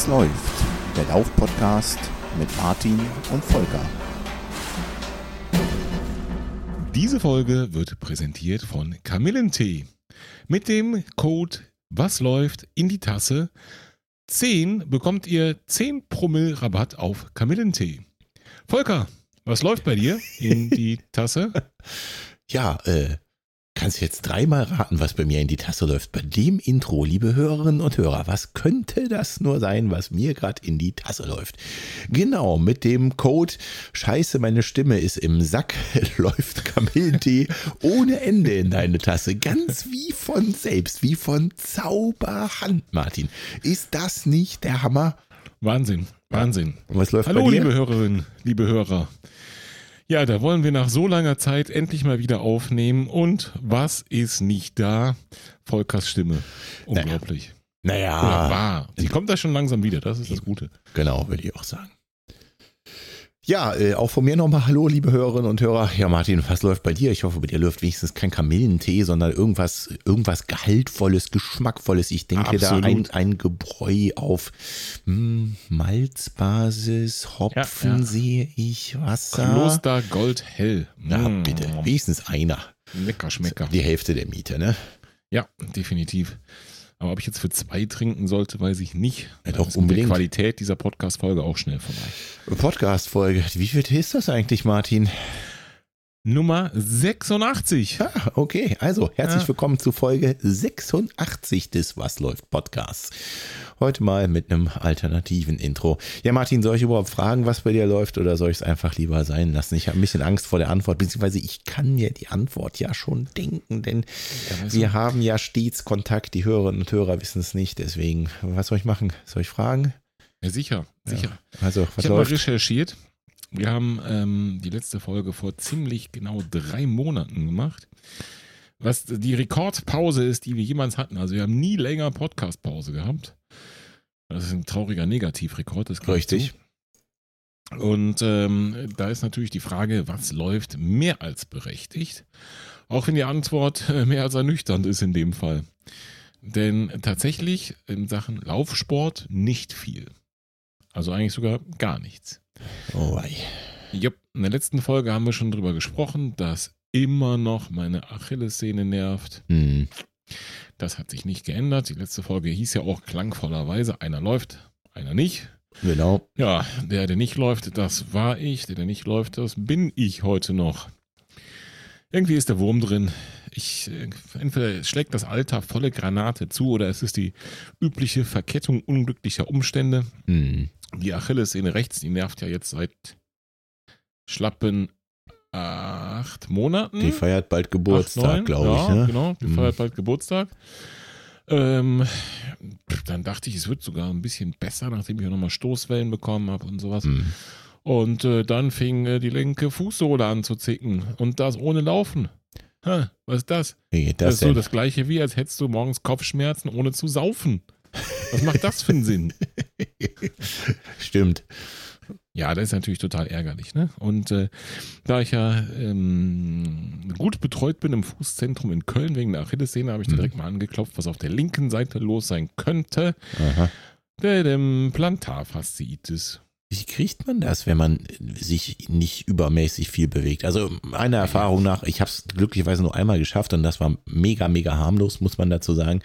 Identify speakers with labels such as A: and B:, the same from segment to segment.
A: Was läuft? Der Lauf-Podcast mit Martin und Volker.
B: Diese Folge wird präsentiert von Kamillentee. Mit dem Code Was läuft in die Tasse 10 bekommt ihr 10 Promille Rabatt auf Kamillentee. Volker, was läuft bei dir in die Tasse?
A: Ja, äh, kannst jetzt dreimal raten, was bei mir in die Tasse läuft. Bei dem Intro, liebe Hörerinnen und Hörer, was könnte das nur sein, was mir gerade in die Tasse läuft? Genau, mit dem Code Scheiße, meine Stimme ist im Sack, läuft Kamillentee ohne Ende in deine Tasse. Ganz wie von selbst, wie von Zauberhand, Martin. Ist das nicht der Hammer?
B: Wahnsinn, Wahnsinn.
A: Und was läuft
B: Hallo,
A: bei dir?
B: liebe Hörerinnen, liebe Hörer. Ja, da wollen wir nach so langer Zeit endlich mal wieder aufnehmen. Und was ist nicht da? Volkers Stimme. Unglaublich. Oder
A: Naja,
B: war. Sie kommt da schon langsam wieder, das ist das Gute.
A: Genau, würde ich auch sagen. Ja, äh, auch von mir nochmal Hallo, liebe Hörerinnen und Hörer. Ja, Martin, was läuft bei dir? Ich hoffe, bei dir läuft wenigstens kein Kamillentee, sondern irgendwas, irgendwas Gehaltvolles, Geschmackvolles. Ich denke da ein,
B: Absolut.
A: ein Gebräu auf hm, Malzbasis, Hopfen
B: Ja, ja.
A: sehe ich, Wasser.
B: Kloster Goldhell.
A: Na,
B: Mm.
A: bitte, wenigstens einer.
B: Lecker Schmecker.
A: Die Hälfte der Miete, ne?
B: Ja, definitiv. Aber ob ich jetzt für zwei trinken sollte, weiß ich nicht.
A: Ja, doch, unbedingt.
B: der Qualität dieser Podcast-Folge auch schnell vorbei.
A: Podcast-Folge. Wie viel ist das eigentlich, Martin?
B: Nummer 86.
A: Ja, okay. Also, herzlich
B: Ja.
A: willkommen zu Folge 86 des Was läuft Podcasts. Heute mal mit einem alternativen Intro. Ja, Martin, soll ich überhaupt fragen, was bei dir läuft oder soll ich es einfach lieber sein lassen? Ich habe ein bisschen Angst vor der Antwort, beziehungsweise ich kann mir die Antwort ja schon denken, denn
B: Ja, weißt
A: wir haben ja stets Kontakt. Die Hörerinnen und Hörer wissen es nicht. Deswegen, was soll ich machen? Soll ich fragen?
B: ja, sicher, sicher.
A: Also, was
B: Ich habe mal recherchiert. Wir haben ähm, die letzte Folge vor ziemlich genau drei Monaten gemacht. Was die Rekordpause ist, die wir jemals hatten. Also wir haben nie länger Podcast-Pause gehabt. Das ist ein trauriger Negativrekord. Das gebe ich
A: Richtig.
B: Und ähm, da ist natürlich die Frage, was läuft mehr als berechtigt? Auch wenn die Antwort äh, mehr als ernüchternd ist in dem Fall. Denn tatsächlich in Sachen Laufsport nicht viel. Also eigentlich sogar gar nichts.
A: Oh, wei.
B: Jupp, in der letzten Folge haben wir schon drüber gesprochen, dass immer noch meine Achillessehne nervt.
A: Hm.
B: Das hat sich nicht geändert. Die letzte Folge hieß ja auch klangvollerweise, einer läuft, einer nicht.
A: Genau.
B: Ja, der, der nicht läuft, das war ich. Der, der nicht läuft, das bin ich heute noch. Irgendwie ist der Wurm drin. Ich, entweder schlägt das Alter volle Granate zu oder es ist die übliche Verkettung unglücklicher Umstände.
A: Hm.
B: Die Achillessehne rechts, die nervt ja jetzt seit schlappen acht Monaten.
A: Die feiert bald Geburtstag, glaube
B: ja,
A: ich. Ne?
B: Genau, die
A: Mhm.
B: feiert bald Geburtstag. Ähm, dann dachte ich, es wird sogar ein bisschen besser, nachdem ich auch nochmal Stoßwellen bekommen habe und sowas.
A: Hm.
B: Und äh, dann fing äh, die linke Fußsohle an zu zicken. Und das ohne Laufen. Ha, was ist das?
A: Wie geht
B: Das,
A: das,
B: ist so
A: denn?
B: das gleiche wie, als hättest du morgens Kopfschmerzen ohne zu saufen. Was macht das für einen Sinn?
A: Stimmt.
B: Ja, das ist natürlich total ärgerlich. Ne? Und äh, da ich ja ähm, gut betreut bin im Fußzentrum in Köln wegen der Achillessehne, habe ich
A: Mhm.
B: direkt mal angeklopft, was auf der linken Seite los sein könnte.
A: Aha.
B: Der, dem Plantarfasziitis.
A: Wie kriegt man das, wenn man sich nicht übermäßig viel bewegt? Also meiner Erfahrung nach, ich habe es glücklicherweise nur einmal geschafft und das war mega, mega harmlos, muss man dazu sagen,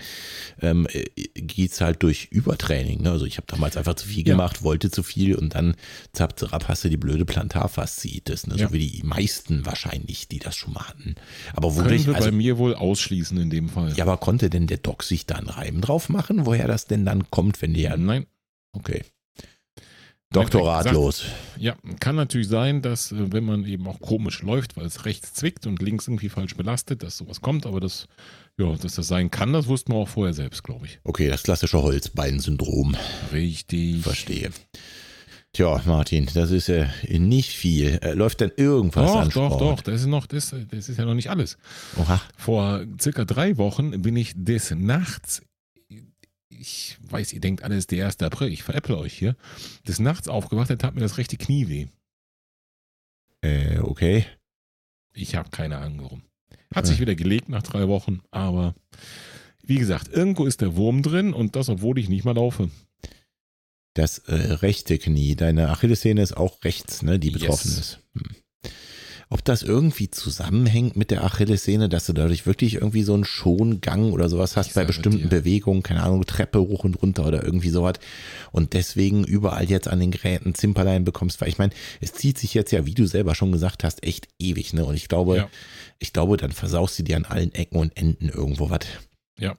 A: ähm, geht es halt durch Übertraining. Ne? Also ich habe damals einfach zu viel
B: Ja.
A: gemacht, wollte zu viel und dann zapp, zapp, hast du die blöde Plantarfasziitis. Ne?
B: Ja.
A: So wie die meisten wahrscheinlich, die das schon mal hatten. Aber wodurch,
B: wir
A: also,
B: bei mir wohl ausschließen in dem Fall.
A: ja, aber konnte denn der Doc sich da einen Reim drauf machen, woher das denn dann kommt, wenn der,
B: Nein.
A: okay. Doktoratlos.
B: Ja, kann natürlich sein, dass äh, wenn man eben auch komisch läuft, weil es rechts zwickt und links irgendwie falsch belastet, dass sowas kommt, aber das, ja, dass das sein kann, das wussten wir auch vorher selbst, glaube ich.
A: Okay, das klassische Holzbeinsyndrom.
B: Richtig.
A: Verstehe. Tja, Martin, das ist ja nicht viel. Äh, Läuft denn irgendwas
B: Doch,
A: an
B: doch,
A: Sport?
B: doch, das ist noch, das, das ist ja noch nicht alles.
A: Oha.
B: Vor circa drei Wochen bin ich des Nachts, ich weiß, ihr denkt alles der 1. April, ich veräpple euch hier, des Nachts aufgewacht, da tat mir das rechte Knie weh.
A: Äh, okay.
B: Ich habe keine Ahnung warum. Hat sich wieder gelegt nach drei Wochen, aber wie gesagt, irgendwo ist der Wurm drin und das, obwohl ich nicht mal laufe.
A: Das äh, rechte Knie, deine Achillessehne ist auch rechts, ne, die betroffen
B: Yes.
A: ist. Hm. Ob das irgendwie zusammenhängt mit der Achillessehne, dass du dadurch wirklich irgendwie so einen Schongang oder sowas hast
B: Ich
A: bei bestimmten. Bewegungen, keine Ahnung, Treppe hoch und runter oder irgendwie sowas und deswegen überall jetzt an den Geräten Zimperlein bekommst, weil ich meine, es zieht sich jetzt ja, wie du selber schon gesagt hast, echt ewig, ne? Und ich glaube,
B: Ja.
A: ich glaube, dann versaust du dir an allen Ecken und Enden irgendwo was.
B: Ja,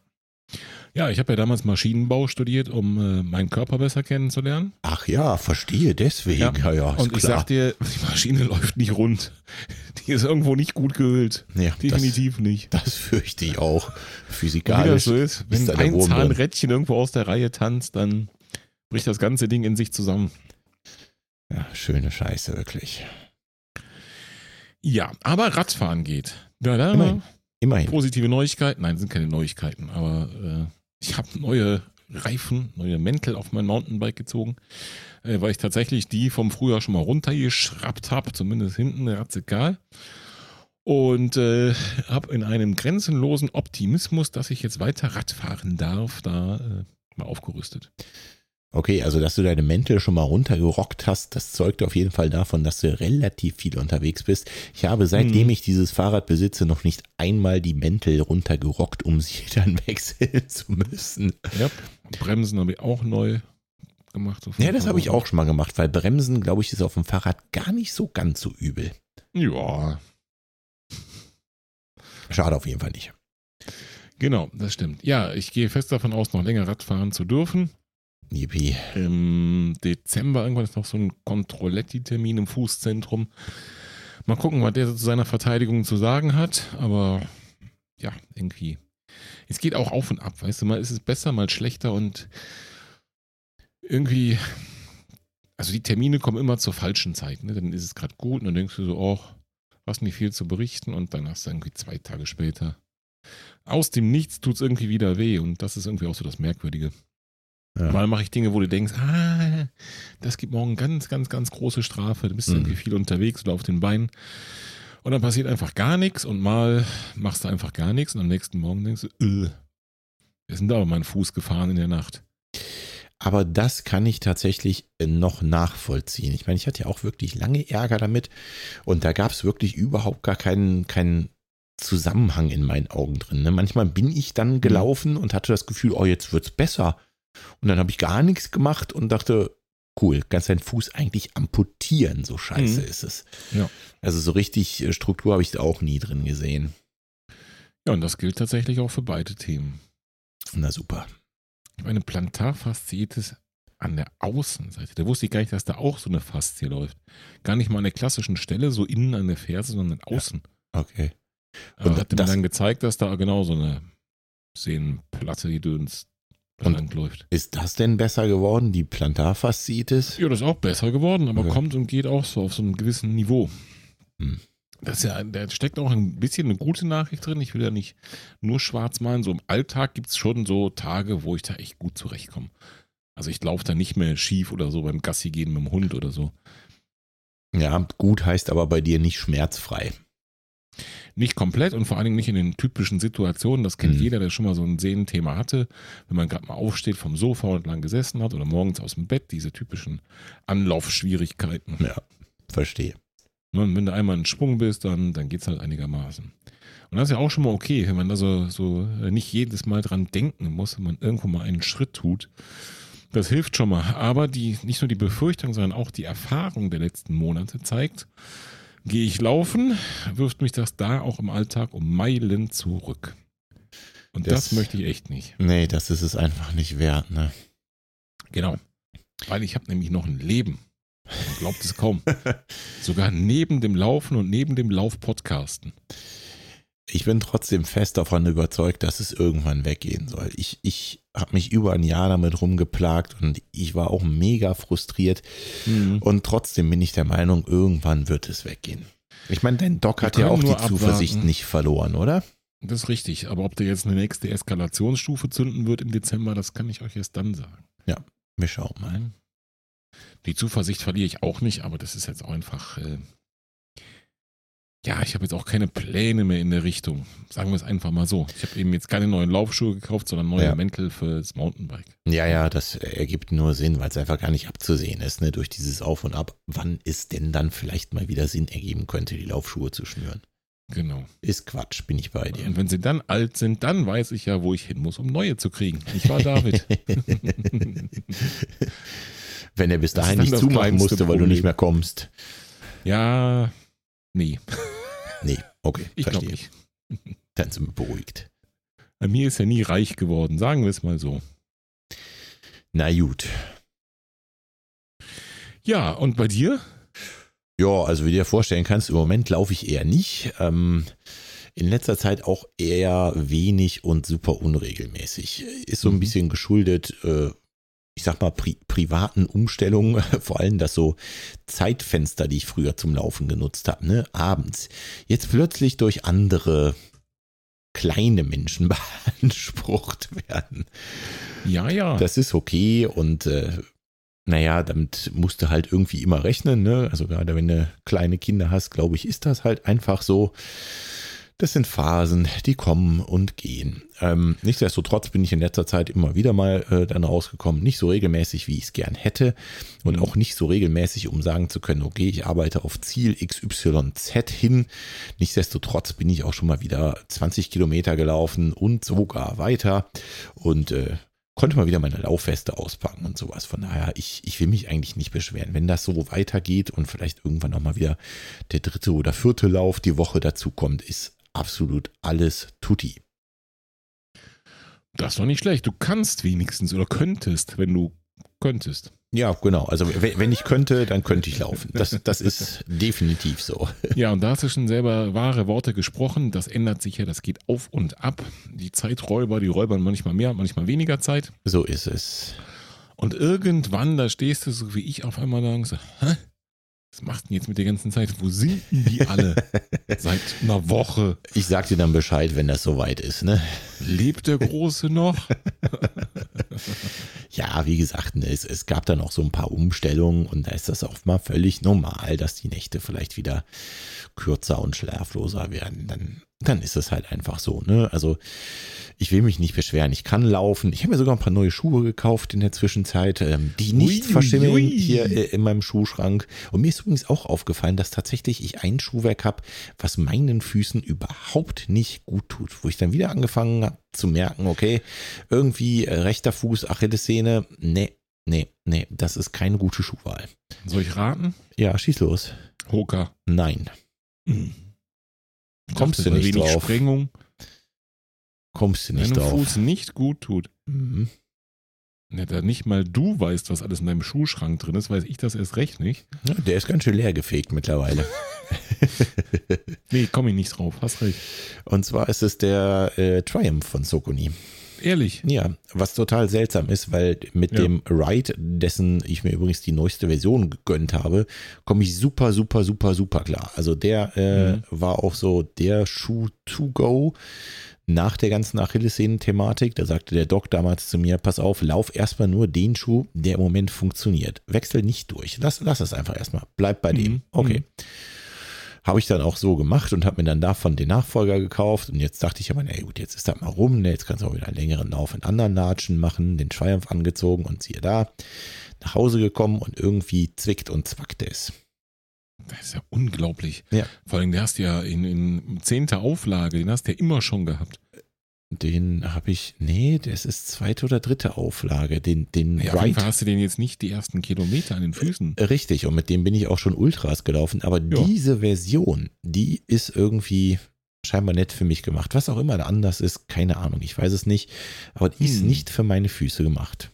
B: ich habe ja damals Maschinenbau studiert, um äh, meinen Körper besser kennenzulernen.
A: Ach ja, verstehe, deswegen.
B: Ja.
A: Ja, ja, ist
B: Und ich
A: klar.
B: sag dir, die Maschine läuft nicht rund. Die ist irgendwo nicht gut gehüllt.
A: ja, das,
B: Definitiv nicht.
A: das fürchte ich auch.
B: Und wie das
A: Physikalisch.
B: so ist, wenn
A: da der
B: ein. Zahnrädchen irgendwo aus der Reihe tanzt, dann bricht das ganze Ding in sich zusammen.
A: Ja, schöne Scheiße, wirklich.
B: Ja, aber Radfahren geht. Ja, da
A: Immerhin. Immerhin.
B: positive Neuigkeiten. Nein, sind keine Neuigkeiten, aber äh, ich habe neue Reifen, neue Mäntel auf mein Mountainbike gezogen, äh, weil ich tatsächlich die vom Frühjahr schon mal runtergeschraubt habe, zumindest hinten, ratzegal. Und äh, habe in einem grenzenlosen Optimismus, dass ich jetzt weiter Rad fahren darf, da äh, mal aufgerüstet.
A: Okay, also dass du deine Mäntel schon mal runtergerockt hast, das zeugt auf jeden Fall davon, dass du relativ viel unterwegs bist. Ich habe seitdem
B: Hm.
A: ich dieses Fahrrad besitze noch nicht einmal die Mäntel runtergerockt, um sie dann wechseln zu müssen.
B: Ja, Bremsen habe ich auch neu gemacht.
A: Ja, das habe ich auch schon mal gemacht, weil Bremsen, glaube ich, ist auf dem Fahrrad gar nicht so ganz so übel.
B: Ja,
A: Schade auf jeden Fall nicht.
B: genau, das stimmt. Ja, ich gehe fest davon aus, noch länger Radfahren zu dürfen.
A: Yippie.
B: Im Dezember irgendwann ist noch so ein Controletti-Termin im Fußzentrum. Mal gucken, was der zu seiner Verteidigung zu sagen hat. Aber ja, irgendwie. Es geht auch auf und ab, weißt du, mal ist es besser, mal schlechter und irgendwie. Also die Termine kommen immer zur falschen Zeit. Ne? Dann ist es gerade gut und dann denkst du so, oh, hast nicht viel zu berichten und dann hast du irgendwie zwei Tage später. Aus dem Nichts tut es irgendwie wieder weh und das ist irgendwie auch so das Merkwürdige.
A: Ja.
B: Mal mache ich Dinge, wo du denkst, ah, das gibt morgen ganz, ganz, ganz große Strafe. Du bist
A: Mhm.
B: irgendwie viel unterwegs oder auf den Beinen. Und dann passiert einfach gar nichts und mal machst du einfach gar nichts und am nächsten Morgen denkst du, äh, wir sind da aber mein Fuß gefahren in der Nacht.
A: Aber das kann ich tatsächlich äh, noch nachvollziehen. Ich meine, ich hatte ja auch wirklich lange Ärger damit und da gab es wirklich überhaupt gar keinen, keinen Zusammenhang in meinen Augen drin. Ne? Manchmal bin ich dann gelaufen und hatte das Gefühl, oh, jetzt wird's besser. Und dann habe ich gar nichts gemacht und dachte, cool, kannst deinen Fuß eigentlich amputieren, so scheiße
B: Mhm.
A: ist es.
B: Ja.
A: Also so richtig äh, Struktur habe ich da auch nie drin gesehen.
B: Ja, und das gilt tatsächlich auch für beide Themen.
A: Na super.
B: Ich meine, Plantarfasziitis an der Außenseite. Da wusste ich gar nicht, dass da auch so eine Faszie läuft. Gar nicht mal an der klassischen Stelle, so innen an der Ferse, sondern außen.
A: Okay.
B: Aber
A: Und
B: hat mir dann gezeigt, dass da genau so eine Sehnenplatte, die Döns
A: Und-
B: läuft.
A: Ist das denn besser geworden, die Plantarfasziitis?
B: Ja, das ist auch besser geworden, aber
A: Okay.
B: kommt und geht auch so auf so einem gewissen Niveau.
A: Hm.
B: Das ja, da steckt auch ein bisschen eine gute Nachricht drin. Ich will ja nicht nur schwarz malen. So im Alltag gibt es schon so Tage, wo ich da echt gut zurechtkomme. Also ich laufe da nicht mehr schief oder so beim Gassi gehen mit dem Hund oder so.
A: Ja, gut heißt aber bei dir nicht schmerzfrei.
B: Nicht komplett und vor allen Dingen nicht in den typischen Situationen. Das kennt
A: Mhm.
B: jeder, der schon mal so ein Sehnenthema hatte. Wenn man gerade mal aufsteht vom Sofa und lang gesessen hat oder morgens aus dem Bett, diese typischen Anlaufschwierigkeiten.
A: Ja, verstehe.
B: Ne, Und wenn du einmal in Schwung bist, dann, dann geht es halt einigermaßen. Und das ist ja auch schon mal okay, wenn man da so, so äh, nicht jedes Mal dran denken muss, wenn man irgendwo mal einen Schritt tut. Das hilft schon mal. Aber die, nicht nur die Befürchtung, sondern auch die Erfahrung der letzten Monate zeigt, gehe ich laufen, wirft mich das da auch im Alltag um Meilen zurück. Und das,
A: Das-
B: möchte ich echt nicht.
A: Nee, das ist es einfach nicht wert, ne?
B: Genau. Weil ich habe nämlich noch ein Leben. Man glaubt es kaum. Sogar neben dem Laufen und neben dem Lauf-Podcasten.
A: Ich bin trotzdem fest davon überzeugt, dass es irgendwann weggehen soll. Ich, ich habe mich über ein Jahr damit rumgeplagt und ich war auch mega frustriert.
B: Mhm.
A: Und trotzdem bin ich der Meinung, irgendwann wird es weggehen. Ich meine, dein Doc hat ja auch die
B: nur
A: Zuversicht
B: abwarten.
A: nicht verloren, oder?
B: Das ist richtig. Aber ob der jetzt eine nächste Eskalationsstufe zünden wird im Dezember, das kann ich euch erst dann sagen.
A: Wir schauen mal.
B: Die Zuversicht verliere ich auch nicht, aber das ist jetzt auch einfach. Äh ja, ich habe jetzt auch keine Pläne mehr in der Richtung. Sagen wir es einfach mal so. Ich habe eben jetzt keine neuen Laufschuhe gekauft, sondern neue
A: Ja.
B: Mäntel fürs Mountainbike.
A: Ja, ja, das ergibt nur Sinn, weil es einfach gar nicht abzusehen ist, ne, durch dieses Auf und Ab, wann es denn dann vielleicht mal wieder Sinn ergeben könnte, die Laufschuhe zu schnüren.
B: Genau.
A: Ist Quatsch, bin ich bei dir.
B: Und wenn sie dann alt sind, dann weiß ich ja, wo ich hin muss, um neue zu kriegen. Ich war David.
A: Wenn er bis dahin nicht zumachen musste, weil du
B: Problem.
A: nicht mehr kommst.
B: ja, nee,
A: Nee, okay,
B: ich glaube
A: verstehe.
B: nicht.
A: Dann sind wir beruhigt.
B: Bei mir ist er nie reich geworden, sagen wir es mal so.
A: Na gut.
B: Ja, und bei dir?
A: Ja, also wie du dir vorstellen kannst, im Moment laufe ich eher nicht. Ähm, in letzter Zeit auch eher wenig und super unregelmäßig. Ist so ein
B: Mhm.
A: bisschen geschuldet, äh, ich sag mal, pri privaten Umstellungen, vor allem das so Zeitfenster, die ich früher zum Laufen genutzt habe, ne, abends. Jetzt plötzlich durch andere kleine Menschen beansprucht werden.
B: Ja, ja.
A: Das ist okay und äh, naja, damit musst du halt irgendwie immer rechnen. Ne? Also gerade wenn du kleine Kinder hast, glaube ich, ist das halt einfach so. Das sind Phasen, die kommen und gehen. Ähm, nichtsdestotrotz bin ich in letzter Zeit immer wieder mal äh, dann rausgekommen. Nicht so regelmäßig, wie ich es gern hätte. Und
B: Mhm.
A: auch nicht so regelmäßig, um sagen zu können, okay, ich arbeite auf Ziel XYZ hin. Nichtsdestotrotz bin ich auch schon mal wieder 20 Kilometer gelaufen und sogar weiter. Und äh, konnte mal wieder meine Laufweste auspacken und sowas. Von daher, ich, ich will mich eigentlich nicht beschweren. Wenn das so weitergeht und vielleicht irgendwann noch mal wieder der dritte oder vierte Lauf die Woche dazu kommt, ist absolut alles tutti.
B: Das ist doch nicht schlecht. Du kannst wenigstens oder könntest, wenn du könntest.
A: Ja, genau. Also wenn ich könnte, dann könnte ich laufen. Das, das ist definitiv so.
B: Ja, und da hast du schon selber wahre Worte gesprochen. Das ändert sich ja, das geht auf und ab. Die Zeiträuber, die räubern manchmal mehr, manchmal weniger Zeit.
A: So ist es.
B: Und irgendwann, da stehst du so wie ich auf einmal da und so, hä? Was machst du denn jetzt mit der ganzen Zeit? Wo sind denn die alle? Seit einer Woche.
A: Ich sag dir dann Bescheid, wenn das soweit ist. Ne?
B: Lebt der Große noch?
A: Ja, wie gesagt, ne, es, es gab dann auch so ein paar Umstellungen und da ist das auch mal völlig normal, dass die Nächte vielleicht wieder kürzer und schlafloser werden. Dann, dann ist es halt einfach so. Ne? Also ich will mich nicht beschweren. Ich kann laufen. Ich habe mir sogar ein paar neue Schuhe gekauft in der Zwischenzeit, ähm, die nicht
B: Ui,
A: verschimmeln
B: ui.
A: hier äh, in meinem Schuhschrank. Und mir ist übrigens auch aufgefallen, dass tatsächlich ich ein Schuhwerk habe, was meinen Füßen überhaupt nicht gut tut. Wo ich dann wieder angefangen habe zu merken, okay, irgendwie äh, rechter Fuß, Achillessehne, nee, nee, nee, das ist keine gute Schuhwahl.
B: Soll ich raten?
A: Ja, schieß los.
B: Hoka.
A: Nein,
B: Ich
A: Kommst du nicht
B: wenig
A: drauf.
B: Sprengung
A: kommst du nicht
B: deinem
A: drauf.
B: Fuß nicht gut tut.
A: Mhm.
B: Ja, da nicht mal du weißt, was alles in deinem Schuhschrank drin ist, weiß ich das erst recht nicht.
A: Ja, der ist ganz schön leer gefegt mittlerweile.
B: Nee, komme ich nicht drauf. Hast recht.
A: Und zwar ist es der äh, Triumph von Sokoni.
B: Ehrlich.
A: Ja, was total seltsam ist, weil mit
B: Ja.
A: dem Ride, dessen ich mir übrigens die neueste Version gegönnt habe, komme ich super, super, super, super klar. Also der äh,
B: Mhm.
A: war auch so der Schuh to go nach der ganzen Achillessehnen-Thematik. Da sagte der Doc damals zu mir, pass auf, lauf erstmal nur den Schuh, der im Moment funktioniert. Wechsel nicht durch. Lass, lass es einfach erstmal. Bleib bei dem.
B: Mhm.
A: Okay.
B: Mhm.
A: Habe ich dann auch so gemacht und habe mir dann davon den Nachfolger gekauft. Und jetzt dachte ich aber, na gut, jetzt ist das mal rum. Ne? Jetzt kannst du auch wieder einen längeren Lauf in anderen Latschen machen, den Triumph angezogen und siehe da, nach Hause gekommen und irgendwie zwickt und zwackt es.
B: Das ist ja unglaublich.
A: Ja.
B: Vor allem, der hast du ja in, in zehnter Auflage, den hast du ja immer schon gehabt.
A: Den habe ich, nee, das ist zweite oder dritte Auflage. Den, den
B: Ja,
A: Ride.
B: hast du den jetzt nicht die ersten Kilometer an den Füßen.
A: Richtig, und mit dem bin ich auch schon Ultras gelaufen. Aber
B: Ja.
A: diese Version, die ist irgendwie scheinbar nett für mich gemacht. Was auch immer anders ist, keine Ahnung, ich weiß es nicht. Aber die ist
B: Hm.
A: nicht für meine Füße gemacht.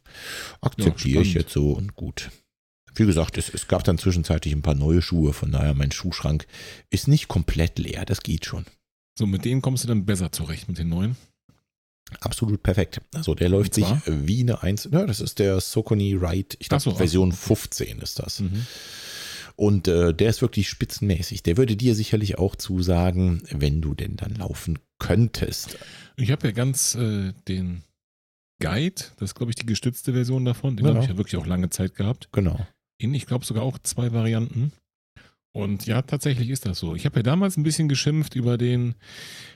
A: Akzeptiere ich
B: spannend.
A: jetzt so und gut. Wie gesagt, es, es gab dann zwischenzeitlich ein paar neue Schuhe, von daher mein Schuhschrank ist nicht komplett leer, das geht schon.
B: So, mit denen kommst du dann besser zurecht, mit den neuen.
A: Absolut perfekt. Also der läuft sich wie eine Eins. Ja, das ist der Sokoni Ride, ich glaube
B: so,
A: Version
B: ach.
A: 15 ist das.
B: Mhm.
A: Und äh, der ist wirklich spitzenmäßig. Der würde dir sicherlich auch zusagen, wenn du denn dann laufen könntest.
B: Ich habe ja ganz äh, den Guide, das ist, glaube ich, die gestützte Version davon. Den
A: Genau.
B: habe ich ja wirklich auch lange Zeit gehabt.
A: Genau.
B: In, ich glaube, sogar auch zwei Varianten. Und ja, tatsächlich ist das so. Ich habe ja damals ein bisschen geschimpft über den,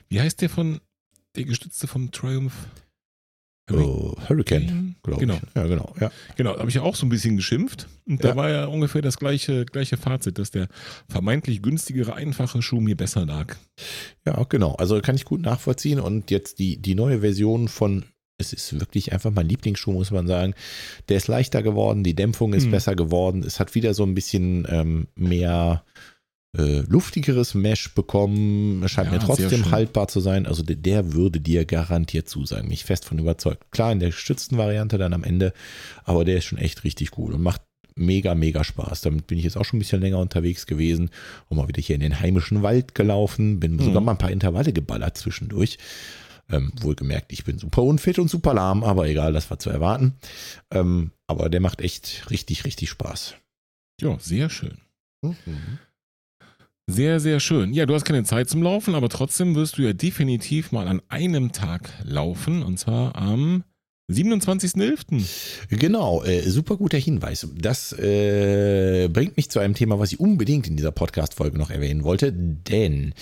B: wie heißt der von, der gestützte vom Triumph?
A: Oh, Hurricane, glaube
B: Genau.
A: ich. Ja, genau. Ja.
B: Genau, da habe ich ja auch so ein bisschen geschimpft. Und
A: Ja.
B: da war ja ungefähr das gleiche, gleiche Fazit, dass der vermeintlich günstigere, einfache Schuh mir besser lag.
A: ja, genau. Also kann ich gut nachvollziehen. Und jetzt die, die neue Version von, es ist wirklich einfach mein Lieblingsschuh, muss man sagen. Der ist leichter geworden, die Dämpfung ist
B: Hm.
A: besser geworden. Es hat wieder so ein bisschen ähm, mehr äh, luftigeres Mesh bekommen. Es scheint
B: Ja,
A: mir trotzdem haltbar zu sein. Also der, der würde dir garantiert zusagen. Mich fest von überzeugt. Klar, in der gestützten Variante dann am Ende, aber der ist schon echt richtig gut und macht mega, mega Spaß. Damit bin ich jetzt auch schon ein bisschen länger unterwegs gewesen und mal wieder hier in den heimischen Wald gelaufen. Bin
B: Mhm.
A: sogar mal ein paar Intervalle geballert zwischendurch. Ähm, wohlgemerkt, ich bin super unfit und super lahm, aber egal, das war zu erwarten. Ähm, aber der macht echt richtig, richtig Spaß.
B: Ja, sehr schön. Sehr, sehr schön. Ja, du hast keine Zeit zum Laufen, aber trotzdem wirst du ja definitiv mal an einem Tag laufen und zwar am 27.11.
A: Genau, äh, super guter Hinweis. Das äh, bringt mich zu einem Thema, was ich unbedingt in dieser Podcast-Folge noch erwähnen wollte, denn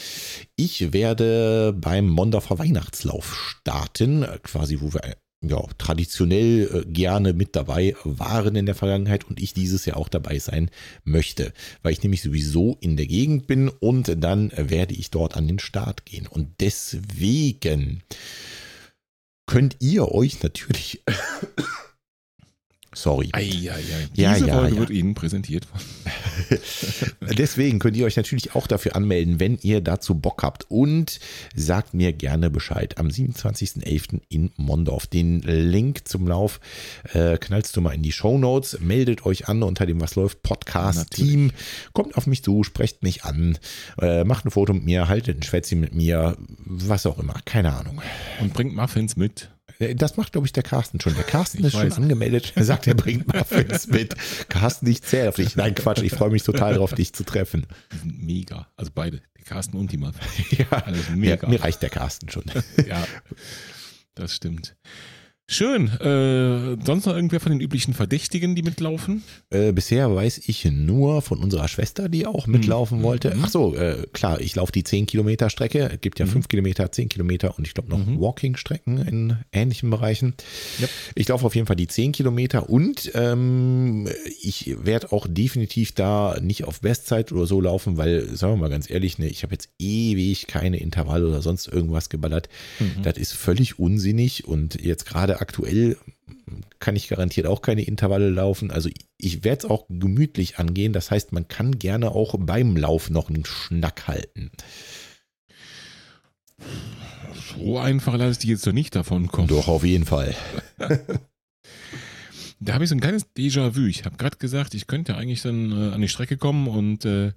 A: ich werde beim Mondorfer Weihnachtslauf starten, äh, quasi wo wir äh, ja, traditionell äh, gerne mit dabei waren in der Vergangenheit und ich dieses Jahr auch dabei sein möchte, weil ich nämlich sowieso in der Gegend bin und dann äh, werde ich dort an den Start gehen. Und deswegen könnt ihr euch natürlich Sorry.
B: Eieiei.
A: Ja,
B: Diese
A: ja,
B: Folge
A: ja.
B: wird Ihnen präsentiert
A: Deswegen könnt ihr euch natürlich auch dafür anmelden, wenn ihr dazu Bock habt. Und sagt mir gerne Bescheid. Am 27.11. in Mondorf. Den Link zum Lauf äh, knallst du mal in die Show Notes. Meldet euch an unter dem Was läuft Podcast-Team. Kommt auf mich zu, sprecht mich an, äh, macht ein Foto mit mir, haltet ein Schwätzchen mit mir, was auch immer. Keine Ahnung.
B: und bringt Muffins mit.
A: Das macht, glaube ich, der Carsten schon. Der Carsten
B: Ich
A: ist schon
B: weiß.
A: angemeldet. Er sagt, er bringt Muffins mit. Carsten, ich zähle auf dich. Nein, Quatsch. Ich freue mich total drauf, dich zu treffen.
B: Die sind mega. Also beide, die Carsten und die Muffins.
A: Ja,
B: Alles
A: mir,
B: mega.
A: mir reicht der Carsten schon.
B: ja, das stimmt. Schön. Äh, sonst noch irgendwer von den üblichen Verdächtigen, die mitlaufen?
A: Äh, bisher weiß ich nur von unserer Schwester, die auch mitlaufen
B: Mhm.
A: wollte.
B: Mhm.
A: Ach so, äh, klar, ich laufe die 10 Kilometer Strecke. Es gibt ja
B: Mhm.
A: 5 Kilometer, 10 Kilometer und ich glaube noch
B: Mhm.
A: Walking-Strecken in ähnlichen Bereichen.
B: Yep.
A: Ich laufe auf jeden Fall die 10 Kilometer und ähm, ich werde auch definitiv da nicht auf Bestzeit oder so laufen, weil, sagen wir mal ganz ehrlich, ne, ich habe jetzt ewig keine Intervalle oder sonst irgendwas geballert.
B: Mhm.
A: Das ist völlig unsinnig und jetzt gerade aktuell kann ich garantiert auch keine Intervalle laufen. Also ich werde es auch gemütlich angehen. Das heißt, man kann gerne auch beim Lauf noch einen Schnack halten.
B: So einfach lasse ich die jetzt doch nicht davon kommen.
A: Doch, auf jeden Fall.
B: Da habe ich so ein kleines Déjà-vu. Ich habe gerade gesagt, ich könnte eigentlich dann äh, an die Strecke kommen und äh,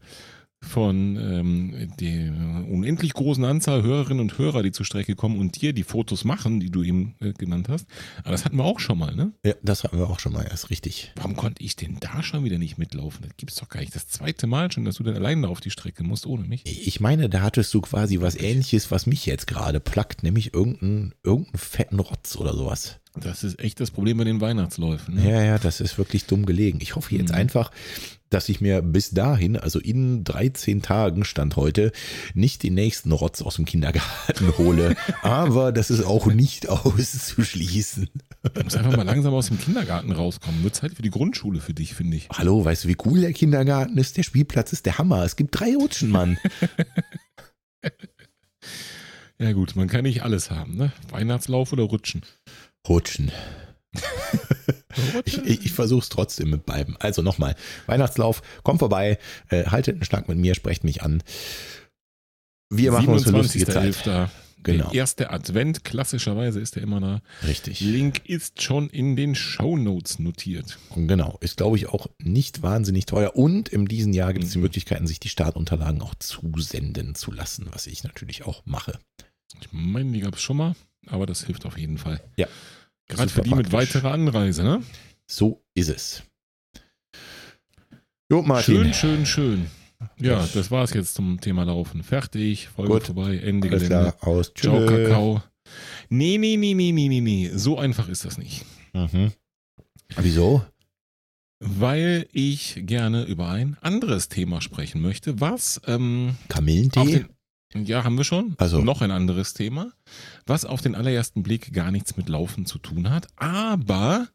B: von ähm, der unendlich großen Anzahl Hörerinnen und Hörer, die zur Strecke kommen und dir die Fotos machen, die du eben äh, genannt hast. Aber das hatten wir auch schon mal, ne?
A: Ja, das hatten wir auch schon mal erst richtig.
B: Warum konnte ich denn da schon wieder nicht mitlaufen? Das gibt's doch gar nicht. Das zweite Mal schon, dass du dann alleine auf die Strecke musst, ohne mich.
A: Ich meine, da hattest du quasi was ähnliches, was mich jetzt gerade plackt, nämlich irgendeinen irgendeinen fetten Rotz oder sowas.
B: Das ist echt das Problem bei den Weihnachtsläufen. Ne?
A: Ja, ja, das ist wirklich dumm gelegen. Ich hoffe jetzt
B: Mhm.
A: einfach, dass ich mir bis dahin, also in 13 Tagen stand heute, nicht den nächsten Rotz aus dem Kindergarten hole. Aber das ist auch nicht auszuschließen.
B: Du musst einfach mal langsam aus dem Kindergarten rauskommen. Wird Zeit für die Grundschule für dich, finde ich.
A: Hallo, weißt du, wie cool der Kindergarten ist? Der Spielplatz ist der Hammer. Es gibt drei Rutschen, Mann.
B: Ja gut, man kann nicht alles haben, ne? Weihnachtslauf oder Rutschen.
A: Rutschen. Ich, ich, ich versuche es trotzdem mit beiden. Also nochmal, Weihnachtslauf, kommt vorbei, äh, haltet einen Schnack mit mir, sprecht mich an. Wir machen uns eine lustige Zeit.
B: 27.11..
A: Genau.
B: Der erste Advent, klassischerweise ist er immer da.
A: Richtig.
B: Link ist schon in den Shownotes notiert.
A: Genau. Ist, glaube ich, auch nicht wahnsinnig teuer. Und in diesem Jahr gibt es die
B: Mhm.
A: Möglichkeiten, sich die Startunterlagen auch zusenden zu lassen, was ich natürlich auch mache.
B: Ich meine, die gab es schon mal, aber das hilft auf jeden Fall.
A: Ja.
B: Gerade für die mit
A: praktisch.
B: weiterer Anreise, ne?
A: So ist es. Jo, Martin.
B: Schön, schön, schön. Ja,
A: Das-
B: das war's jetzt zum Thema Laufen. Fertig, Folge
A: Gut.
B: vorbei, Ende
A: Alles
B: Gelände.
A: klar, aus.
B: Ciao,
A: Tschö.
B: Kakao. Nee, nee, nee, nee, nee, nee, nee. So einfach ist das nicht.
A: Mhm. Wieso?
B: weil ich gerne über ein anderes Thema sprechen möchte, was ähm,
A: Kamillentee?
B: Ja, haben wir schon.
A: Also.
B: Noch ein anderes Thema, was auf den allerersten Blick gar nichts mit Laufen zu tun hat. Aber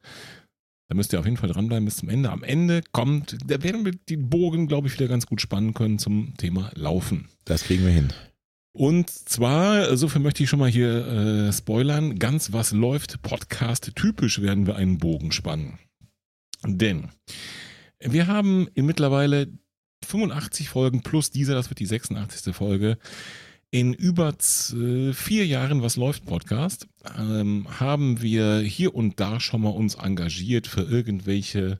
B: da müsst ihr auf jeden Fall dranbleiben bis zum Ende. Am Ende kommt, da werden wir den Bogen, glaube ich, wieder ganz gut spannen können zum Thema Laufen.
A: Das kriegen wir hin.
B: Und zwar, so viel möchte ich schon mal hier äh, spoilern, ganz was läuft, Podcast typisch werden wir einen Bogen spannen. Denn wir haben in mittlerweile 85 Folgen plus dieser, das wird die 86. Folge, in über äh, vier Jahren Was läuft Podcast, ähm, haben wir hier und da schon mal uns engagiert für irgendwelche,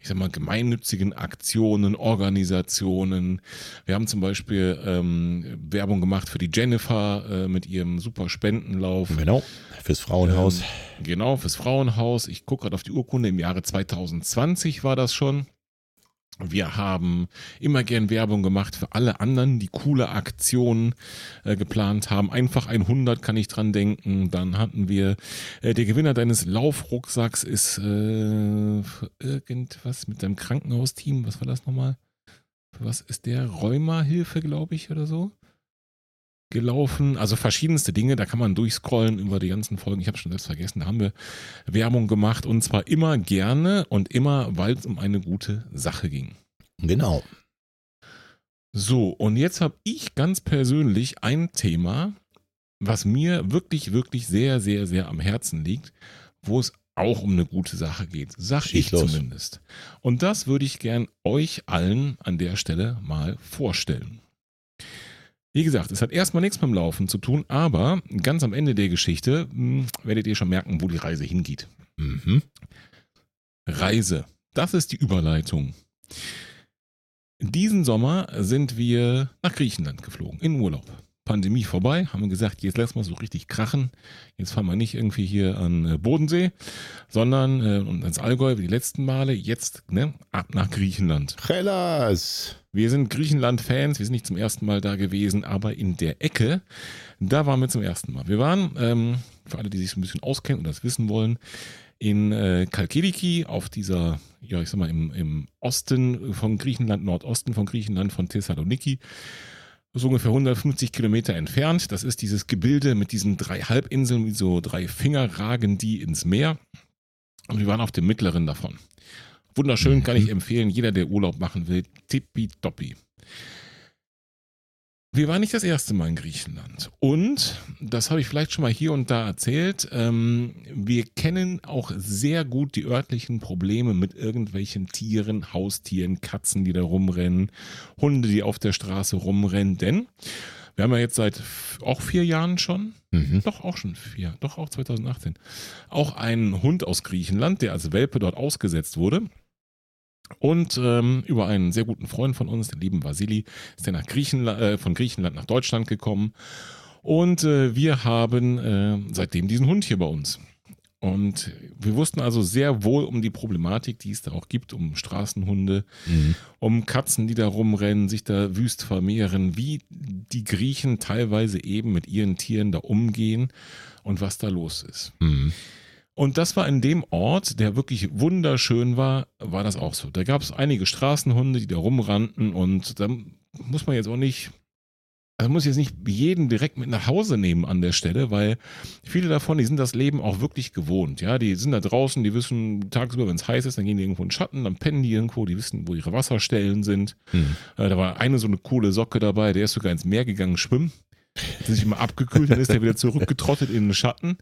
B: ich sag mal, gemeinnützigen Aktionen, Organisationen. Wir haben zum Beispiel ähm, Werbung gemacht für die Jennifer äh, mit ihrem super Spendenlauf.
A: Genau. Fürs Frauenhaus.
B: Ähm, genau, fürs Frauenhaus. Ich gucke gerade auf die Urkunde. Im Jahre 2020 war das schon. Wir haben immer gern Werbung gemacht für alle anderen, die coole Aktionen äh, geplant haben. Einfach 100 kann ich dran denken. Dann hatten wir, äh, der Gewinner deines Laufrucksacks ist äh, für irgendwas mit deinem Krankenhausteam. Was war das nochmal? Was ist der? Rheuma-Hilfe, glaube ich, oder so? Gelaufen. Also verschiedenste Dinge, da kann man durchscrollen über die ganzen Folgen. Ich habe schon selbst vergessen, da haben wir Werbung gemacht und zwar immer gerne und immer, weil es um eine gute Sache ging.
A: Genau.
B: So, und jetzt habe ich ganz persönlich ein Thema, was mir wirklich, wirklich sehr, sehr, sehr am Herzen liegt, wo es auch um eine gute Sache geht. Sag
A: Schieß
B: ich
A: los.
B: zumindest. Und das würde ich gern euch allen an der Stelle mal vorstellen. Wie gesagt, es hat erstmal nichts mit dem Laufen zu tun, aber ganz am Ende der Geschichte mh, werdet ihr schon merken, wo die Reise hingeht.
A: Mhm.
B: Reise. Das ist die Überleitung. Diesen Sommer sind wir nach Griechenland geflogen, in Urlaub. Pandemie vorbei, haben wir gesagt, jetzt lassen wir so richtig krachen. Jetzt fahren wir nicht irgendwie hier an äh, Bodensee, sondern äh, und ans Allgäu wie die letzten Male. Jetzt ne, ab nach Griechenland.
A: Hellas.
B: Wir sind Griechenland-Fans, wir sind nicht zum ersten Mal da gewesen, aber in der Ecke, da waren wir zum ersten Mal. Wir waren, ähm, für alle, die sich so ein bisschen auskennen und das wissen wollen, in äh, Kalkidiki auf dieser, ja, ich sag mal, im, im Osten von Griechenland, Nordosten von Griechenland, von Thessaloniki, so ungefähr 150 Kilometer entfernt. Das ist dieses Gebilde mit diesen drei Halbinseln, wie so drei Finger ragen die ins Meer. Und wir waren auf dem mittleren davon. Wunderschön, kann ich empfehlen. Jeder, der Urlaub machen will, tippitoppi. Wir waren nicht das erste Mal in Griechenland. Und, das habe ich vielleicht schon mal hier und da erzählt, ähm, wir kennen auch sehr gut die örtlichen Probleme mit irgendwelchen Tieren, Haustieren, Katzen, die da rumrennen, Hunde, die auf der Straße rumrennen. Denn wir haben ja jetzt seit auch vier Jahren schon,
A: Mhm.
B: doch auch schon vier, doch auch 2018, auch einen Hund aus Griechenland, der als Welpe dort ausgesetzt wurde. Und ähm, über einen sehr guten Freund von uns, den lieben Vasili, ist er nach Griechenland, äh, von Griechenland nach Deutschland gekommen. Und äh, wir haben äh, seitdem diesen Hund hier bei uns. Und wir wussten also sehr wohl um die Problematik, die es da auch gibt, um Straßenhunde,
A: Mhm.
B: um Katzen, die da rumrennen, sich da wüst vermehren, wie die Griechen teilweise eben mit ihren Tieren da umgehen und was da los ist.
A: Mhm.
B: Und das war in dem Ort, der wirklich wunderschön war, war das auch so. Da gab es einige Straßenhunde, die da rumrannten und da muss man jetzt auch nicht, also muss jetzt nicht jeden direkt mit nach Hause nehmen an der Stelle, weil viele davon, die sind das Leben auch wirklich gewohnt. Ja, die sind da draußen, die wissen tagsüber, wenn es heiß ist, dann gehen die irgendwo in den Schatten, dann pennen die irgendwo, die wissen, wo ihre Wasserstellen sind.
A: Mhm.
B: Äh, da war eine so eine coole Socke dabei, der ist sogar ins Meer gegangen schwimmen. Hat sich mal abgekühlt, dann ist er wieder zurückgetrottet in den Schatten.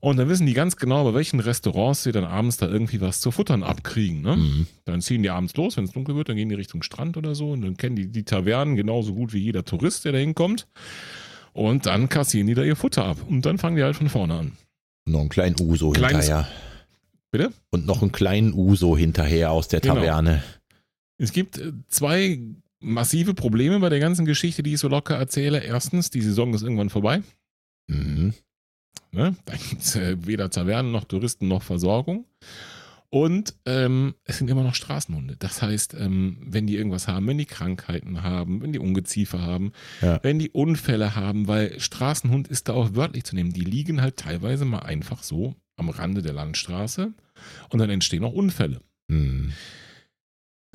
B: Und dann wissen die ganz genau, bei welchen Restaurants sie dann abends da irgendwie was zu futtern abkriegen. Ne?
A: Mhm.
B: Dann ziehen die abends los, wenn es dunkel wird, dann gehen die Richtung Strand oder so und dann kennen die die Tavernen genauso gut wie jeder Tourist, der da hinkommt. Und dann kassieren die da ihr Futter ab. Und dann fangen die halt von vorne an.
A: Noch einen kleinen Uso
B: Kleines-
A: hinterher.
B: Bitte?
A: Und noch einen kleinen Uso hinterher aus der
B: Genau.
A: Taverne.
B: Es gibt äh, zwei massive Probleme bei der ganzen Geschichte, die ich so locker erzähle. Erstens, die Saison ist irgendwann vorbei.
A: Mhm.
B: Ne? Da gibt es äh, weder Tavernen noch Touristen noch Versorgung. Und ähm, es sind immer noch Straßenhunde. Das heißt, ähm, wenn die irgendwas haben, wenn die Krankheiten haben, wenn die Ungeziefer haben,
A: Ja.
B: wenn die Unfälle haben, weil Straßenhund ist da auch wörtlich zu nehmen. Die liegen halt teilweise mal einfach so am Rande der Landstraße und dann entstehen auch Unfälle.
A: Hm.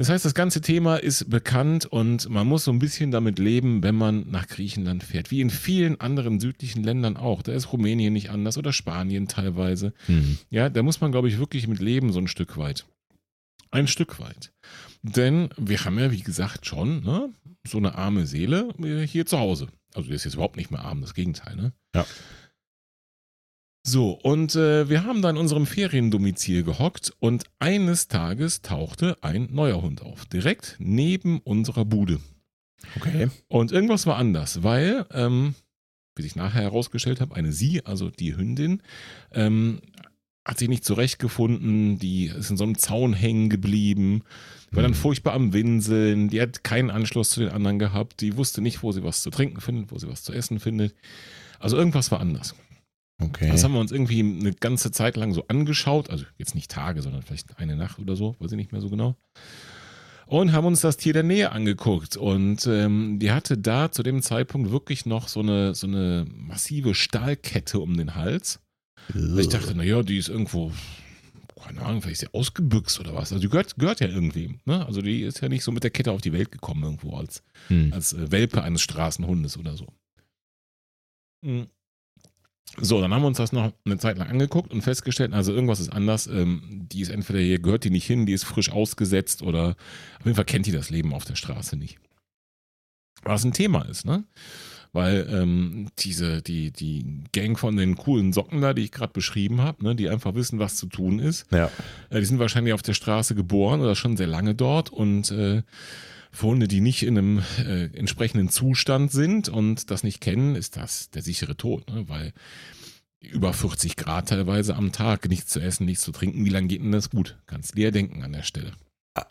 B: Das heißt, das ganze Thema ist bekannt und man muss so ein bisschen damit leben, wenn man nach Griechenland fährt. Wie in vielen anderen südlichen Ländern auch. Da ist Rumänien nicht anders oder Spanien teilweise.
A: Hm.
B: Ja, da muss man, glaube ich, wirklich mit leben, so ein Stück weit. Ein Stück weit. Denn wir haben ja, wie gesagt, schon ne, so eine arme Seele äh, hier zu Hause. Also der ist jetzt überhaupt nicht mehr arm, das Gegenteil, ne?
A: Ja.
B: So, und äh, wir haben da in unserem Feriendomizil gehockt und eines Tages tauchte ein neuer Hund auf. Direkt neben unserer Bude.
A: Okay.
B: Und irgendwas war anders, weil, ähm, wie sich nachher herausgestellt habe, eine Sie, also die Hündin, ähm, hat sich nicht zurechtgefunden, die ist in so einem Zaun hängen geblieben, war dann
A: Mhm.
B: furchtbar am Winseln, die hat keinen Anschluss zu den anderen gehabt, die wusste nicht, wo sie was zu trinken findet, wo sie was zu essen findet. Also irgendwas war anders.
A: Okay.
B: Das haben wir uns irgendwie eine ganze Zeit lang so angeschaut, also jetzt nicht Tage, sondern vielleicht eine Nacht oder so, weiß ich nicht mehr so genau. Und haben uns das Tier der Nähe angeguckt. Und ähm, die hatte da zu dem Zeitpunkt wirklich noch so eine, so eine massive Stahlkette um den Hals. Ich dachte, naja, die ist irgendwo, keine Ahnung, vielleicht ist sie ausgebüxt oder was. Also die gehört, gehört ja irgendwie. Ne? Also die ist ja nicht so mit der Kette auf die Welt gekommen irgendwo als,
A: Hm.
B: als äh, Welpe eines Straßenhundes oder so. Mhm. So, dann haben wir uns das noch eine Zeit lang angeguckt und festgestellt, also irgendwas ist anders. Ähm, die ist entweder hier gehört die nicht hin, die ist frisch ausgesetzt oder auf jeden Fall kennt die das Leben auf der Straße nicht. Was ein Thema ist, ne? Weil ähm, diese, die, die Gang von den coolen Socken da, die ich gerade beschrieben habe, ne, die einfach wissen, was zu tun ist,
A: Ja.
B: äh, die sind wahrscheinlich auf der Straße geboren oder schon sehr lange dort und äh, für Hunde, die nicht in einem äh, entsprechenden Zustand sind und das nicht kennen, ist das der sichere Tod, ne? weil über 40 Grad teilweise am Tag, nichts zu essen, nichts zu trinken, wie lange geht denn das gut? Kannst dir denken an der Stelle.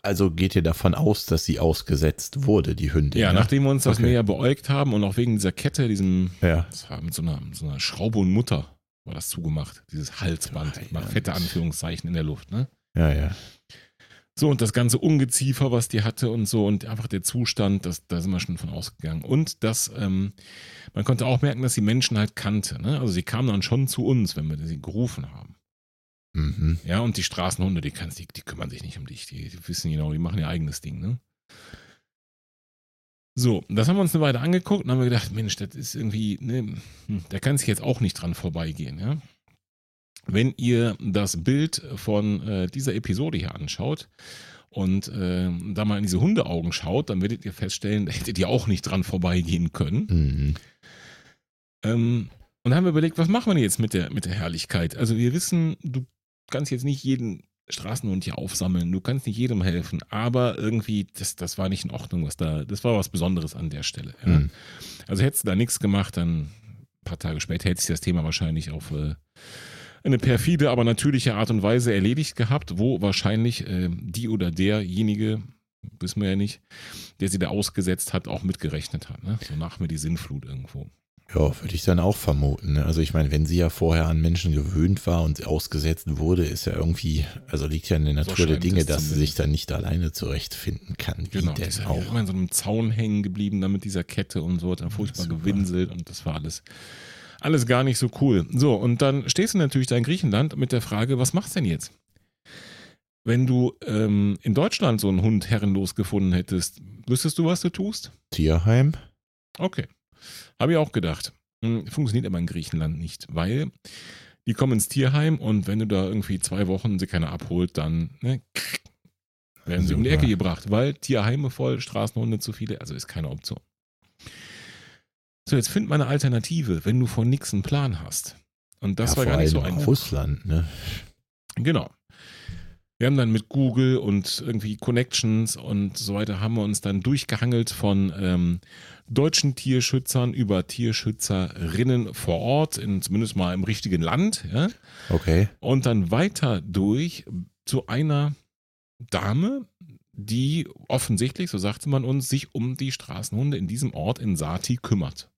A: Also geht ihr davon aus, dass sie ausgesetzt wurde, die Hündin?
B: Ja,
A: ne?
B: nachdem wir uns das
A: Okay.
B: näher beäugt haben und auch wegen dieser Kette, diesem,
A: Ja.
B: das war mit so einer, so einer Schraube und Mutter war das zugemacht, dieses Halsband,
A: Drei
B: macht fette. Anführungszeichen in der Luft, ne?
A: Ja, ja.
B: So, und das ganze Ungeziefer, was die hatte und so, und einfach der Zustand, das, da sind wir schon von ausgegangen. Und das, ähm, man konnte auch merken, dass sie Menschen halt kannte. Ne? Also sie kam dann schon zu uns, wenn wir sie gerufen haben.
A: Mhm.
B: Ja, und die Straßenhunde, die kannst, die, die kümmern sich nicht um dich. Die, die wissen genau, die machen ihr eigenes Ding, ne? So, das haben wir uns eine Weile angeguckt und haben wir gedacht, Mensch, das ist irgendwie, ne, hm, da kann sich jetzt auch nicht dran vorbeigehen, ja. Wenn ihr das Bild von äh, dieser Episode hier anschaut und äh, da mal in diese Hundeaugen schaut, dann werdet ihr feststellen, da hättet ihr auch nicht dran vorbeigehen können.
A: Mhm.
B: Ähm, und haben wir überlegt, was machen wir denn jetzt mit der, mit der Herrlichkeit? Also wir wissen, du kannst jetzt nicht jeden Straßenhund hier aufsammeln, du kannst nicht jedem helfen, aber irgendwie, das, das war nicht in Ordnung, was da, das war was Besonderes an der Stelle. Ja?
A: Mhm.
B: Also hättest du da nichts gemacht, dann ein paar Tage später hätte sich das Thema wahrscheinlich auf äh, eine perfide, aber natürliche Art und Weise erledigt gehabt, wo wahrscheinlich äh, die oder derjenige, wissen wir ja nicht, der sie da ausgesetzt hat, auch mitgerechnet hat. Ne? So nach mir die Sinnflut irgendwo.
A: Ja, würde ich dann auch vermuten. ne? Also ich meine, wenn sie ja vorher an Menschen gewöhnt war und sie ausgesetzt wurde, ist ja irgendwie, also liegt ja in der
B: So
A: Natur der Dinge, dass sie sich dann nicht alleine zurechtfinden kann. Wie
B: Genau,
A: denn
B: ist
A: auch?
B: immer in so einem Zaun hängen geblieben, da mit dieser Kette und so, hat dann furchtbar gewinselt und das war alles, alles gar nicht so cool. So, und dann stehst du natürlich da in Griechenland mit der Frage, was machst du denn jetzt? Wenn du ähm, in Deutschland so einen Hund herrenlos gefunden hättest, wüsstest du, was du tust?
A: Tierheim?
B: Okay. Habe ich auch gedacht. Hm, Funktioniert aber in Griechenland nicht, weil die kommen ins Tierheim und wenn du da irgendwie zwei Wochen sie keiner abholt, dann ne, werden sie um die
A: Super.
B: Ecke gebracht, weil Tierheime voll, Straßenhunde zu viele, also ist keine Option. So, jetzt find mal eine Alternative, wenn du von nix einen Plan hast. Und das
A: ja,
B: war gar nicht so einfach.
A: Russland, ne?
B: Genau. Wir haben dann mit Google und irgendwie Connections und so weiter haben wir uns dann durchgehangelt von ähm, deutschen Tierschützern über Tierschützerinnen vor Ort, in, zumindest mal im richtigen Land, ja,
A: Okay.
B: und dann weiter durch zu einer Dame, die offensichtlich, so sagte man uns, sich um die Straßenhunde in diesem Ort in Sati kümmert.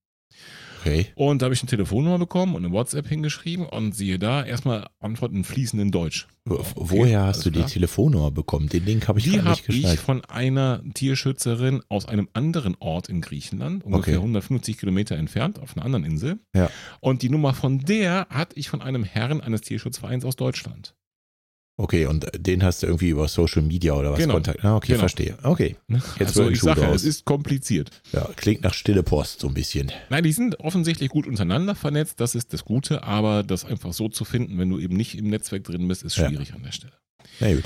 A: Okay.
B: Und da habe ich eine Telefonnummer bekommen und eine WhatsApp hingeschrieben und siehe da, erstmal Antwort in fließenden Deutsch. Okay,
A: Woher hast du die
B: klar.
A: Telefonnummer bekommen? Den Link habe ich
B: Die habe
A: nicht
B: ich
A: geschnallt.
B: von einer Tierschützerin aus einem anderen Ort in Griechenland, ungefähr
A: Okay.
B: 150 Kilometer entfernt, auf einer anderen Insel.
A: Ja.
B: Und die Nummer von der hatte ich von einem Herrn eines Tierschutzvereins aus Deutschland.
A: Okay, und den hast du irgendwie über Social Media oder was
B: Genau.
A: Kontakt? Ah, okay,
B: Genau.
A: verstehe. Okay. Jetzt
B: also ich sage, es ist kompliziert.
A: Ja, klingt nach stille Post so ein bisschen.
B: Nein, die sind offensichtlich gut untereinander vernetzt, das ist das Gute, aber das einfach so zu finden, wenn du eben nicht im Netzwerk drin bist, ist
A: Ja.
B: schwierig an der Stelle.
A: Na gut.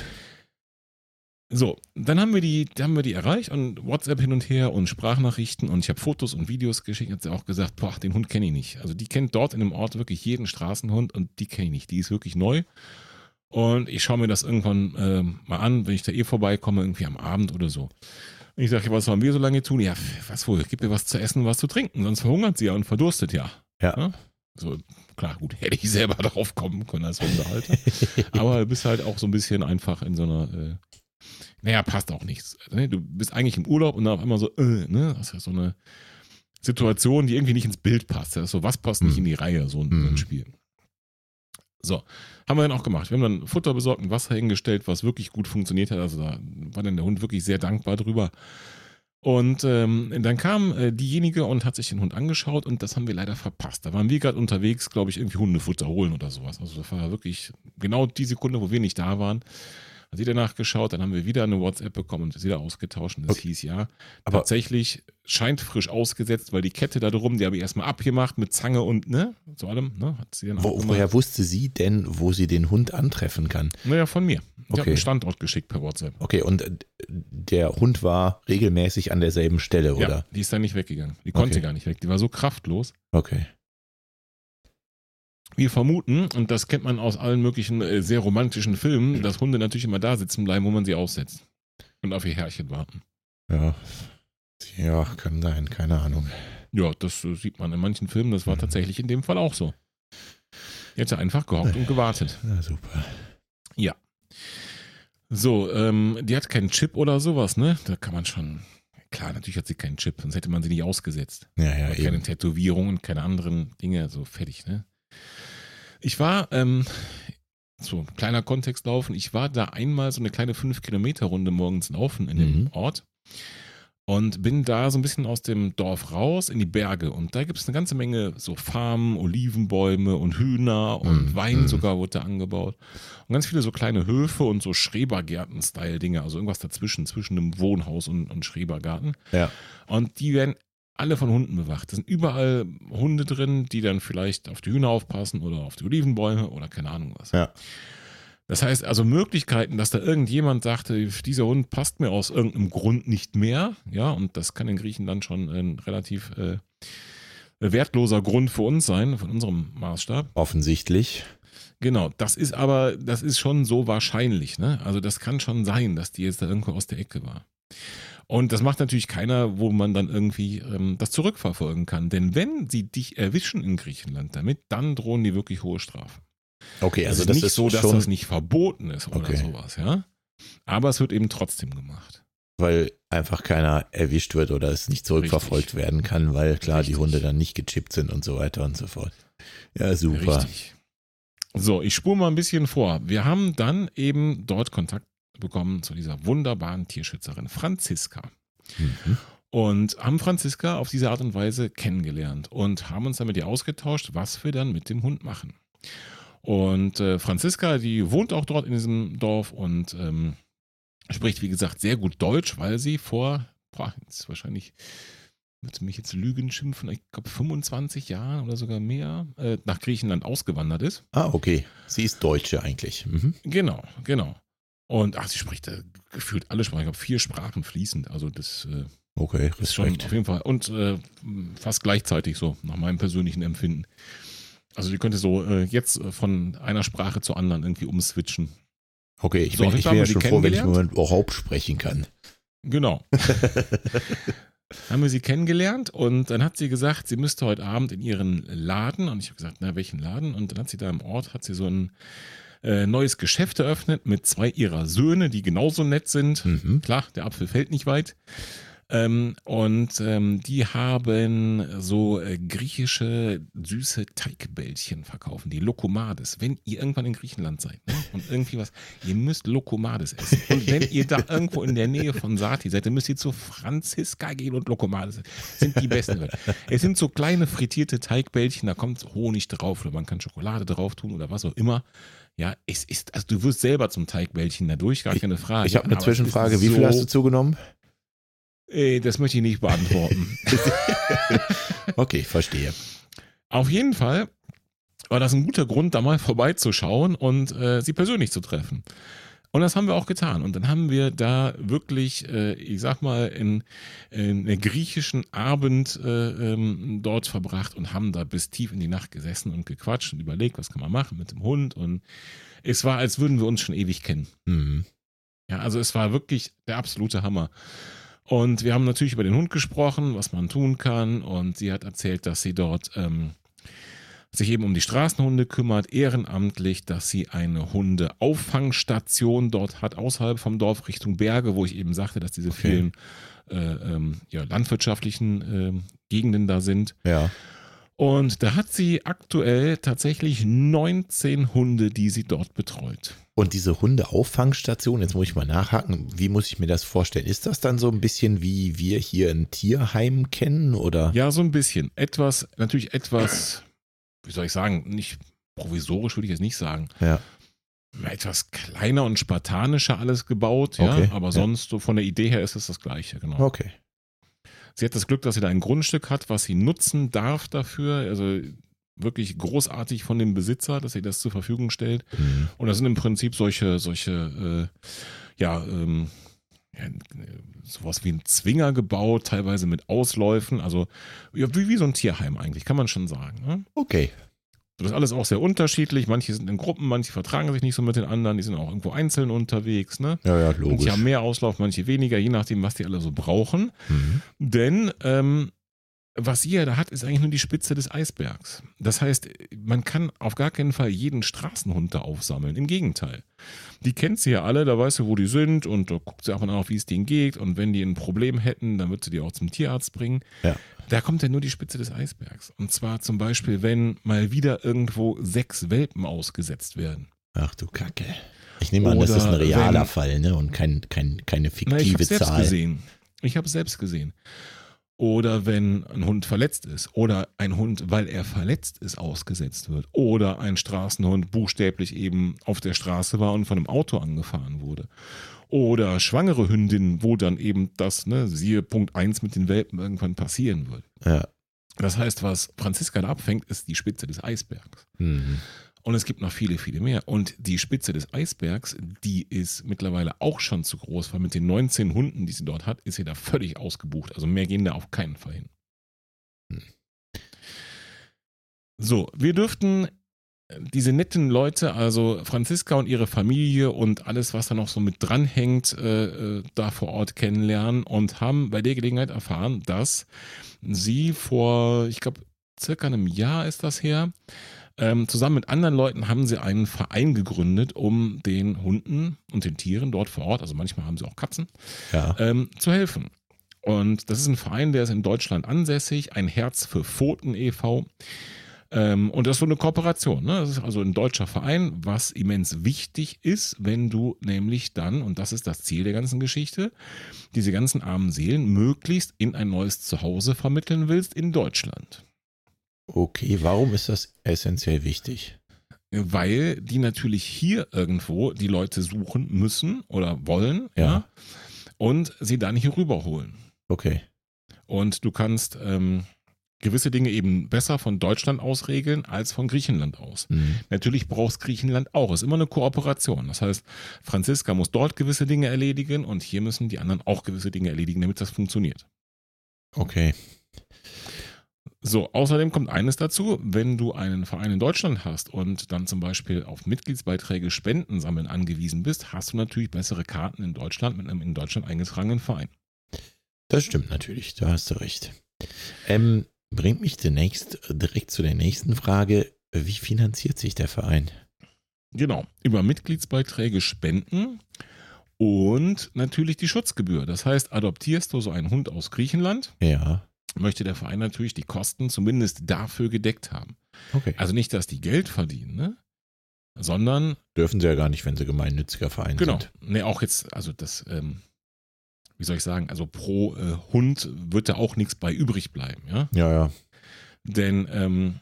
B: So, dann haben wir die, haben wir die erreicht und WhatsApp hin und her und Sprachnachrichten und ich habe Fotos und Videos geschickt. Hat sie auch gesagt, boah, den Hund kenne ich nicht. Also die kennt dort in dem Ort wirklich jeden Straßenhund und die kenne ich nicht. Die ist wirklich neu. Und ich schaue mir das irgendwann ähm, mal an, wenn ich da eh vorbeikomme, irgendwie am Abend oder so. Und ich sage, was sollen wir so lange tun? Ja, was wohl, gib mir was zu essen, was zu trinken, sonst verhungert sie ja und verdurstet ja.
A: Ja.
B: So, klar, gut, hätte ich selber drauf kommen können als Hundehalter. Aber du bist halt auch so ein bisschen einfach in so einer, äh, naja, passt auch nichts. Ne? Du bist eigentlich im Urlaub und dann auf einmal so, äh, ne? Das ist ja so eine Situation, die irgendwie nicht ins Bild passt. Das ist so, was passt nicht
A: Mhm.
B: in die Reihe, so ein, so
A: Mhm.
B: ein Spiel. So, haben wir dann auch gemacht. Wir haben dann Futter besorgt, ein Wasser hingestellt, was wirklich gut funktioniert hat. Also da war dann der Hund wirklich sehr dankbar drüber. Und ähm, dann kam äh, diejenige und hat sich den Hund angeschaut und das haben wir leider verpasst. Da waren wir gerade unterwegs, glaube ich, irgendwie Hundefutter holen oder sowas. Also das war wirklich genau die Sekunde, wo wir nicht da waren. Hat sie danach geschaut, dann haben wir wieder eine WhatsApp bekommen und das wieder ausgetauscht und das
A: Okay.
B: hieß ja,
A: Aber-
B: tatsächlich scheint frisch ausgesetzt, weil die Kette da drum, die habe ich erstmal abgemacht mit Zange und ne, zu allem, ne, hat sie dann
A: Wo, woher wusste sie denn, wo sie den Hund antreffen kann?
B: Naja, von mir. Ich habe
A: Okay.
B: einen Standort geschickt per WhatsApp.
A: Okay, und äh, der Hund war regelmäßig an derselben Stelle,
B: Ja,
A: oder?
B: die ist dann nicht weggegangen. Die konnte
A: Okay.
B: gar nicht weg. Die war so kraftlos.
A: Okay.
B: Wir vermuten, und das kennt man aus allen möglichen äh, sehr romantischen Filmen, dass Hunde natürlich immer da sitzen bleiben, wo man sie aussetzt. Und auf ihr Herrchen warten.
A: Ja. Ja, kann sein, keine Ahnung.
B: Ja, das äh, sieht man in manchen Filmen. Das war
A: Mhm.
B: tatsächlich in dem Fall auch so. Sie einfach gehockt und gewartet.
A: Na super.
B: So, ähm, die hat keinen Chip oder sowas, ne? Da kann man schon. Klar, natürlich hat sie keinen Chip, sonst hätte man sie nicht ausgesetzt.
A: Ja, ja,
B: Aber keine
A: eben.
B: Tätowierungen, keine anderen Dinge, so fertig, ne? Ich war, ähm, so kleiner Kontext laufen, ich war da einmal so eine kleine 5-Kilometer-Runde morgens laufen in dem
A: Mhm.
B: Ort und bin da so ein bisschen aus dem Dorf raus in die Berge und da gibt es eine ganze Menge so Farmen, Olivenbäume und Hühner und
A: Mhm.
B: Wein
A: Mhm.
B: sogar wurde da angebaut und ganz viele so kleine Höfe und so Schrebergärten-Style-Dinge, also irgendwas dazwischen, zwischen einem Wohnhaus und, und Schrebergarten.
A: Ja.
B: Und die werden alle von Hunden bewacht. Da sind überall Hunde drin, die dann vielleicht auf die Hühner aufpassen oder auf die Olivenbäume oder keine Ahnung was.
A: Ja.
B: Das heißt also Möglichkeiten, dass da irgendjemand sagte, dieser Hund passt mir aus irgendeinem Grund nicht mehr. Ja, und das kann in Griechenland schon ein relativ äh, wertloser Grund für uns sein, von unserem Maßstab.
A: Offensichtlich.
B: Genau, das ist aber, das ist schon so wahrscheinlich, ne? Also das kann schon sein, dass die jetzt da irgendwo aus der Ecke war. Und das macht natürlich keiner, wo man dann irgendwie ähm, das zurückverfolgen kann. Denn wenn sie dich erwischen in Griechenland damit, dann drohen die wirklich hohe Strafen.
A: Okay, also
B: es ist
A: das
B: nicht
A: ist
B: so, dass
A: schon,
B: das nicht verboten ist oder
A: Okay.
B: sowas, ja. Aber es wird eben trotzdem gemacht.
A: weil einfach keiner erwischt wird oder es nicht zurückverfolgt
B: Richtig.
A: werden kann, weil klar die
B: Richtig.
A: Hunde dann nicht gechippt sind und so weiter und so fort. Ja, super.
B: Richtig. So, ich spule mal ein bisschen vor. Wir haben dann eben dort Kontakt bekommen zu dieser wunderbaren Tierschützerin Franziska.
A: Mhm.
B: Und haben Franziska auf diese Art und Weise kennengelernt und haben uns dann mit ihr ausgetauscht, was wir dann mit dem Hund machen. Und äh, Franziska, die wohnt auch dort in diesem Dorf und ähm, spricht, wie gesagt, sehr gut Deutsch, weil sie vor, boah, jetzt wahrscheinlich, würde mich jetzt Lügen schimpfen, ich glaube 25 Jahren oder sogar mehr, äh, nach Griechenland ausgewandert ist.
A: Ah, okay. Sie ist Deutsche eigentlich. Mhm.
B: Genau, genau. Und ach, sie spricht äh, gefühlt alle Sprachen, ich glaube vier Sprachen fließend. Also das äh,
A: Okay,
B: ist schon auf jeden Fall. Und äh, fast gleichzeitig so, nach meinem persönlichen Empfinden. Also die könnte so äh, jetzt äh, von einer Sprache zur anderen irgendwie umswitchen.
A: Okay, ich
B: So,
A: bin, ich bin ja schon froh, wenn ich mal überhaupt sprechen kann.
B: Genau. haben wir sie kennengelernt und dann hat sie gesagt, sie müsste heute Abend in ihren Laden und ich habe gesagt, na welchen Laden? Und dann hat sie da im Ort, hat sie so ein äh, neues Geschäft eröffnet mit zwei ihrer Söhne, die genauso nett sind.
A: Mhm.
B: Klar, der Apfel fällt nicht weit. Ähm, und ähm, die haben so äh, griechische süße Teigbällchen verkaufen, die Lokomades. Wenn ihr irgendwann in Griechenland seid ne, und irgendwie was, ihr müsst Lokomades essen. Und wenn ihr da irgendwo in der Nähe von Sati seid, dann müsst ihr zu Franziska gehen und Lokomades essen. Sind die besten. es sind so kleine frittierte Teigbällchen, da kommt Honig drauf oder man kann Schokolade drauf tun oder was auch immer. Ja, es ist, also du wirst selber zum Teigbällchen dadurch, gar keine Frage.
A: Ich habe eine Zwischenfrage. Wie viel hast du zugenommen?
B: Ey, das möchte ich nicht beantworten.
A: okay, verstehe.
B: Auf jeden Fall war das ein guter Grund, da mal vorbeizuschauen und äh, sie persönlich zu treffen. Und das haben wir auch getan. Und dann haben wir da wirklich, äh, ich sag mal, in, in einen griechischen Abend äh, ähm, dort verbracht und haben da bis tief in die Nacht gesessen und gequatscht und überlegt, was kann man machen mit dem Hund. Und es war, als würden wir uns schon ewig kennen. Mhm. Ja, also es war wirklich der absolute Hammer. Und wir haben natürlich über den Hund gesprochen, was man tun kann. Und sie hat erzählt, dass sie dort ähm, sich eben um die Straßenhunde kümmert, ehrenamtlich, dass sie eine Hundeauffangstation dort hat, außerhalb vom Dorf Richtung Berge, wo ich eben sagte, dass diese okay. vielen äh, ähm, ja, landwirtschaftlichen äh, Gegenden da sind.
A: Ja.
B: Und da hat sie aktuell tatsächlich 19 Hunde, die sie dort betreut.
A: Und diese Hundeauffangstation, jetzt muss ich mal nachhaken, wie muss ich mir das vorstellen? Ist das dann so ein bisschen wie wir hier ein Tierheim kennen oder?
B: Ja, so ein bisschen. Etwas, natürlich etwas, wie soll ich sagen, nicht provisorisch würde ich jetzt nicht sagen.
A: Ja.
B: Etwas kleiner und spartanischer alles gebaut, ja, okay. aber sonst so von der Idee her ist es das gleiche, genau.
A: Okay.
B: Sie hat das Glück, dass sie da ein Grundstück hat, was sie nutzen darf dafür. Also wirklich großartig von dem Besitzer, dass er das zur Verfügung stellt. Mhm. Und das sind im Prinzip solche, solche, äh, ja, ähm, ja, sowas wie ein Zwinger gebaut, teilweise mit Ausläufen, also ja, wie, wie so ein Tierheim eigentlich, kann man schon sagen. Ne?
A: Okay.
B: Das ist alles auch sehr unterschiedlich. Manche sind in Gruppen, manche vertragen sich nicht so mit den anderen, die sind auch irgendwo einzeln unterwegs. Ne?
A: Ja, ja, logisch.
B: Manche haben mehr Auslauf, manche weniger, je nachdem, was die alle so brauchen. Mhm. Denn ähm, was ihr da hat, ist eigentlich nur die Spitze des Eisbergs. Das heißt, man kann auf gar keinen Fall jeden Straßenhund da aufsammeln. Im Gegenteil. Die kennt sie ja alle, da weißt du, wo die sind und da guckt sie auch mal nach, wie es denen geht. Und wenn die ein Problem hätten, dann wird sie die auch zum Tierarzt bringen.
A: Ja.
B: Da kommt ja nur die Spitze des Eisbergs. Und zwar zum Beispiel, wenn mal wieder irgendwo sechs Welpen ausgesetzt werden.
A: Ach du Kacke. Ich nehme an, das ist ein realer wenn, Fall ne? und kein, kein, keine fiktive na, ich Zahl.
B: Selbst gesehen. Ich habe es selbst gesehen. Oder wenn ein Hund verletzt ist. Oder ein Hund, weil er verletzt ist, ausgesetzt wird. Oder ein Straßenhund buchstäblich eben auf der Straße war und von einem Auto angefahren wurde. Oder schwangere Hündin, wo dann eben das, ne, siehe Punkt 1 mit den Welpen irgendwann passieren wird.
A: Ja.
B: Das heißt, was Franziska da abfängt, ist die Spitze des Eisbergs.
A: Mhm.
B: Und es gibt noch viele, viele mehr. Und die Spitze des Eisbergs, die ist mittlerweile auch schon zu groß, weil mit den 19 Hunden, die sie dort hat, ist sie da völlig ausgebucht. Also mehr gehen da auf keinen Fall hin. Hm. So, wir dürften diese netten Leute, also Franziska und ihre Familie und alles, was da noch so mit dranhängt, äh, äh da vor Ort kennenlernen und haben bei der Gelegenheit erfahren, dass sie vor, ich glaube, circa einem Jahr ist das her, ähm, zusammen mit anderen Leuten haben sie einen Verein gegründet, um den Hunden und den Tieren dort vor Ort, also manchmal haben sie auch Katzen,
A: ja.
B: ähm, zu helfen. Und das ist ein Verein, der ist in Deutschland ansässig, ein Herz für Pfoten e.V. Ähm, und das ist so eine Kooperation. Ne? Das ist also ein deutscher Verein, was immens wichtig ist, wenn du nämlich dann, und das ist das Ziel der ganzen Geschichte, diese ganzen armen Seelen möglichst in ein neues Zuhause vermitteln willst in Deutschland.
A: Okay, warum ist das essentiell wichtig?
B: Weil die natürlich hier irgendwo die Leute suchen müssen oder wollen,
A: ja, ja
B: und sie dann hier rüberholen.
A: Okay.
B: Und du kannst ähm, gewisse Dinge eben besser von Deutschland aus regeln als von Griechenland aus. Mhm. Natürlich brauchst Griechenland auch. Es ist immer eine Kooperation. Das heißt, Franziska muss dort gewisse Dinge erledigen und hier müssen die anderen auch gewisse Dinge erledigen, damit das funktioniert.
A: Okay.
B: So, außerdem kommt eines dazu, wenn du einen Verein in Deutschland hast und dann zum Beispiel auf Mitgliedsbeiträge Spenden sammeln angewiesen bist, hast du natürlich bessere Karten in Deutschland mit einem in Deutschland eingetragenen Verein.
A: Das stimmt natürlich, da hast du recht. Ähm, bringt mich zunächst direkt zu der nächsten Frage. Wie finanziert sich der Verein?
B: Genau, über Mitgliedsbeiträge spenden Und natürlich die Schutzgebühr. Das heißt, adoptierst du so einen Hund aus Griechenland,
A: Ja.
B: Möchte der Verein natürlich die Kosten zumindest dafür gedeckt haben.
A: Okay.
B: Also nicht, dass die Geld verdienen, ne? sondern
A: Dürfen sie ja gar nicht, wenn sie gemeinnütziger Verein
B: Genau.
A: sind.
B: Nee, auch jetzt, also das, ähm, wie soll ich sagen, also pro äh, Hund wird da auch nichts bei übrig bleiben, ja.
A: Ja, ja.
B: Denn, ähm,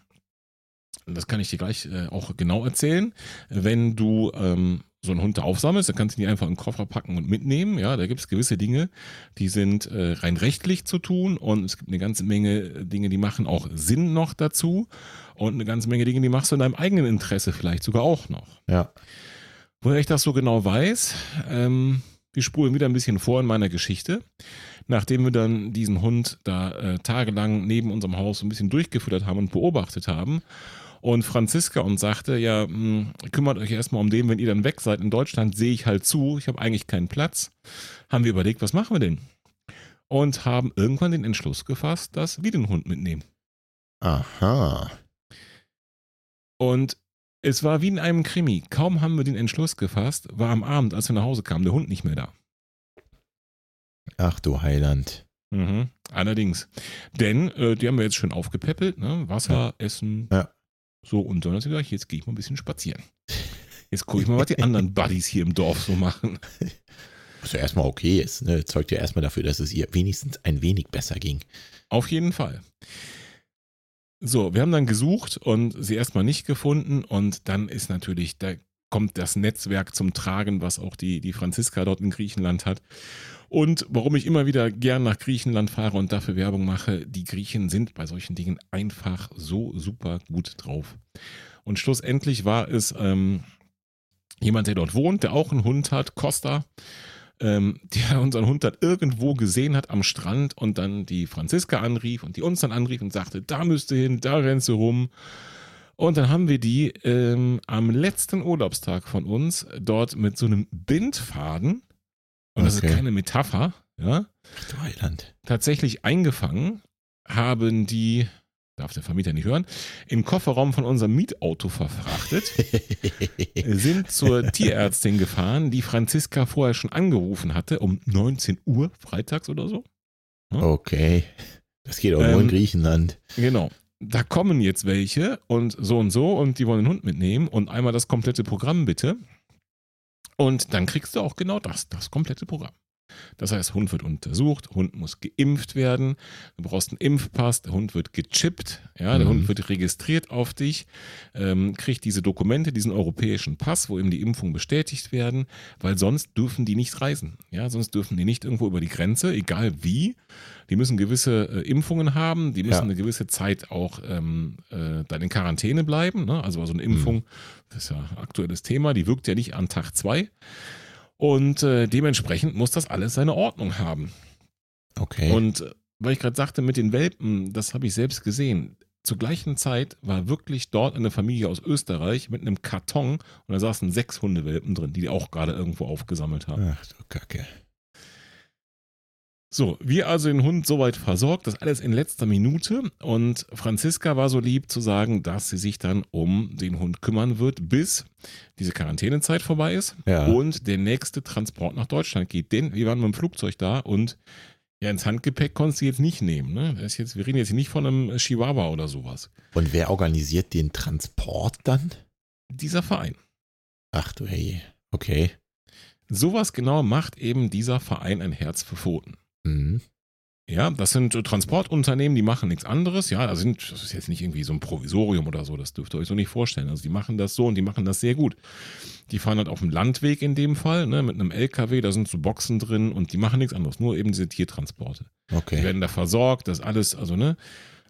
B: das kann ich dir gleich äh, auch genau erzählen, wenn du ähm, so einen Hund da aufsammelst, dann kannst du ihn einfach in den Koffer packen und mitnehmen, ja. Da gibt es gewisse Dinge, die sind äh, rein rechtlich zu tun und es gibt eine ganze Menge Dinge, die machen auch Sinn noch dazu und eine ganze Menge Dinge, die machst du in deinem eigenen Interesse vielleicht sogar auch noch.
A: Ja.
B: Woher ich das so genau weiß, ähm, wir spulen wieder ein bisschen vor in meiner Geschichte. Nachdem wir dann diesen Hund da äh, tagelang neben unserem Haus so ein bisschen durchgefüttert haben und beobachtet haben und Franziska uns sagte, ja, mh, kümmert euch erstmal um den, wenn ihr dann weg seid in Deutschland, sehe ich halt zu, ich habe eigentlich keinen Platz, haben wir überlegt, was machen wir denn? Und haben irgendwann den Entschluss gefasst, dass wir den Hund mitnehmen.
A: Aha.
B: Und es war wie in einem Krimi. Kaum haben wir den Entschluss gefasst, war am Abend, als wir nach Hause kamen, der Hund nicht mehr da.
A: Ach du Heiland.
B: Mhm. Allerdings. Denn äh, die haben wir jetzt schön aufgepäppelt, ne? Wasser, Essen.
A: Ja.
B: So, und dann hat sie gesagt, jetzt gehe ich mal ein bisschen spazieren. Jetzt gucke ich mal, was die anderen Buddies hier im Dorf so machen.
A: Was ja erstmal okay ist. Ne? Zeugt ja erstmal dafür, dass es ihr wenigstens ein wenig besser ging.
B: Auf jeden Fall. So, wir haben dann gesucht und sie erstmal nicht gefunden und dann ist natürlich, da kommt das Netzwerk zum Tragen, was auch die, die Franziska dort in Griechenland hat. Und warum ich immer wieder gern nach Griechenland fahre und dafür Werbung mache, die Griechen sind bei solchen Dingen einfach so super gut drauf. Und schlussendlich war es ähm, jemand, der dort wohnt, der auch einen Hund hat, Costa, ähm, der unseren Hund dann irgendwo gesehen hat am Strand und dann die Franziska anrief und die uns dann anrief und sagte, da müsst ihr hin, da rennst du rum. Und dann haben wir die ähm, am letzten Urlaubstag von uns dort mit so einem Bindfaden, und das
A: Okay.
B: ist keine Metapher, ja,
A: Heiland.
B: tatsächlich eingefangen, haben die, darf der Vermieter nicht hören, im Kofferraum von unserem Mietauto verfrachtet sind zur Tierärztin gefahren, die Franziska vorher schon angerufen hatte, um 19 Uhr freitags oder so.
A: okay. Das geht auch nur in
B: Ähm,
A: Griechenland.
B: Genau. Da kommen jetzt welche und so und so und die wollen den Hund mitnehmen und einmal das komplette Programm bitte. Und dann kriegst du auch genau das, das komplette Programm. Das heißt, Hund wird untersucht, Hund muss geimpft werden, du brauchst einen Impfpass, der Hund wird gechippt, ja, der
A: Mhm.
B: Hund wird registriert auf dich, ähm, kriegt diese Dokumente, diesen europäischen Pass, wo ihm die Impfungen bestätigt werden, weil sonst dürfen die nicht reisen. Ja, sonst dürfen die nicht irgendwo über die Grenze, egal wie. Die müssen gewisse äh, Impfungen haben, die müssen
A: Ja.
B: eine gewisse Zeit auch ähm, äh, dann in Quarantäne bleiben. Ne? Also so eine Impfung, das ist ja ein aktuelles Thema, die wirkt ja nicht an Tag zwei. Und äh, dementsprechend muss das alles seine Ordnung haben.
A: Okay.
B: Und äh, weil ich gerade sagte, mit den Welpen, das habe ich selbst gesehen. Zur gleichen Zeit war wirklich dort eine Familie aus Österreich mit einem Karton und da saßen sechs Hundewelpen drin, die die auch gerade irgendwo aufgesammelt haben.
A: Ach du Kacke.
B: So, wir also den Hund soweit versorgt, das alles in letzter Minute. Und Franziska war so lieb zu sagen, dass sie sich dann um den Hund kümmern wird, bis diese Quarantänezeit vorbei ist
A: Ja.
B: und der nächste Transport nach Deutschland geht. Denn wir waren mit dem Flugzeug da und ja, ins Handgepäck konntest du jetzt nicht nehmen. Ne? Das ist jetzt, wir reden jetzt nicht von einem Chihuahua oder sowas.
A: Und wer organisiert den Transport dann?
B: Dieser Verein.
A: Ach du hey. Okay.
B: Sowas genau macht eben dieser Verein ein Herz für Pfoten.
A: Mhm.
B: Ja, das sind äh, Transportunternehmen, die machen nichts anderes. Ja, das, sind, das ist jetzt nicht irgendwie so ein Provisorium oder so, das dürft ihr euch so nicht vorstellen. Also die machen das so und die machen das sehr gut. Die fahren halt auf dem Landweg in dem Fall, ne, mit einem LKW, da sind so Boxen drin und die machen nichts anderes, nur eben diese Tiertransporte. Die
A: Okay.
B: werden da versorgt, das alles, also ne,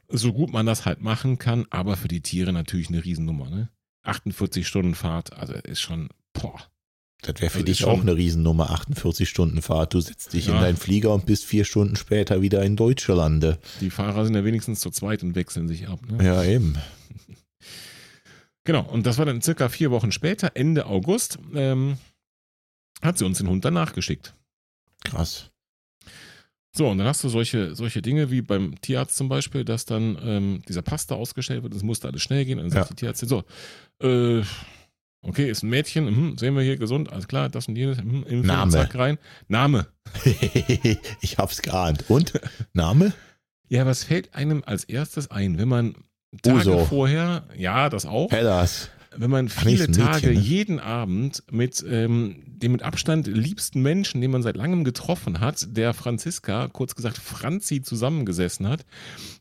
B: so gut man das halt machen kann, aber für die Tiere natürlich eine Riesennummer, ne? 48 Stunden Fahrt, also ist schon, boah.
A: Das wäre für
B: Also
A: dich
B: schon-
A: auch eine Riesennummer, 48 Stunden Fahrt. Du setzt dich in
B: Ja.
A: deinen Flieger und bist vier Stunden später wieder in Deutschlande.
B: Die Fahrer sind ja wenigstens zu zweit und wechseln sich ab, ne?
A: Ja, eben.
B: Genau, und das war dann circa vier Wochen später, Ende August, ähm, hat sie uns den Hund danach geschickt.
A: Krass.
B: So, und dann hast du solche, solche Dinge wie beim Tierarzt zum Beispiel, dass dann ähm, dieser Pass da ausgestellt wird, es musste alles schnell gehen. Und dann sagt
A: Ja.
B: die Tierärztin so, äh, Okay, ist ein Mädchen, mhm, sehen wir hier gesund, alles klar, das und jenes, mhm, Impfung,
A: Name.
B: zack rein. Name.
A: ich hab's geahnt. Und? Name?
B: Ja, was fällt einem als erstes ein, wenn man Tage
A: Uso.
B: vorher, ja, das auch,
A: Hellas.
B: wenn man
A: nee,
B: viele
A: Mädchen,
B: Tage,
A: ne?
B: jeden Abend mit ähm, dem mit Abstand liebsten Menschen, den man seit langem getroffen hat, der Franziska, kurz gesagt Franzi, zusammengesessen hat,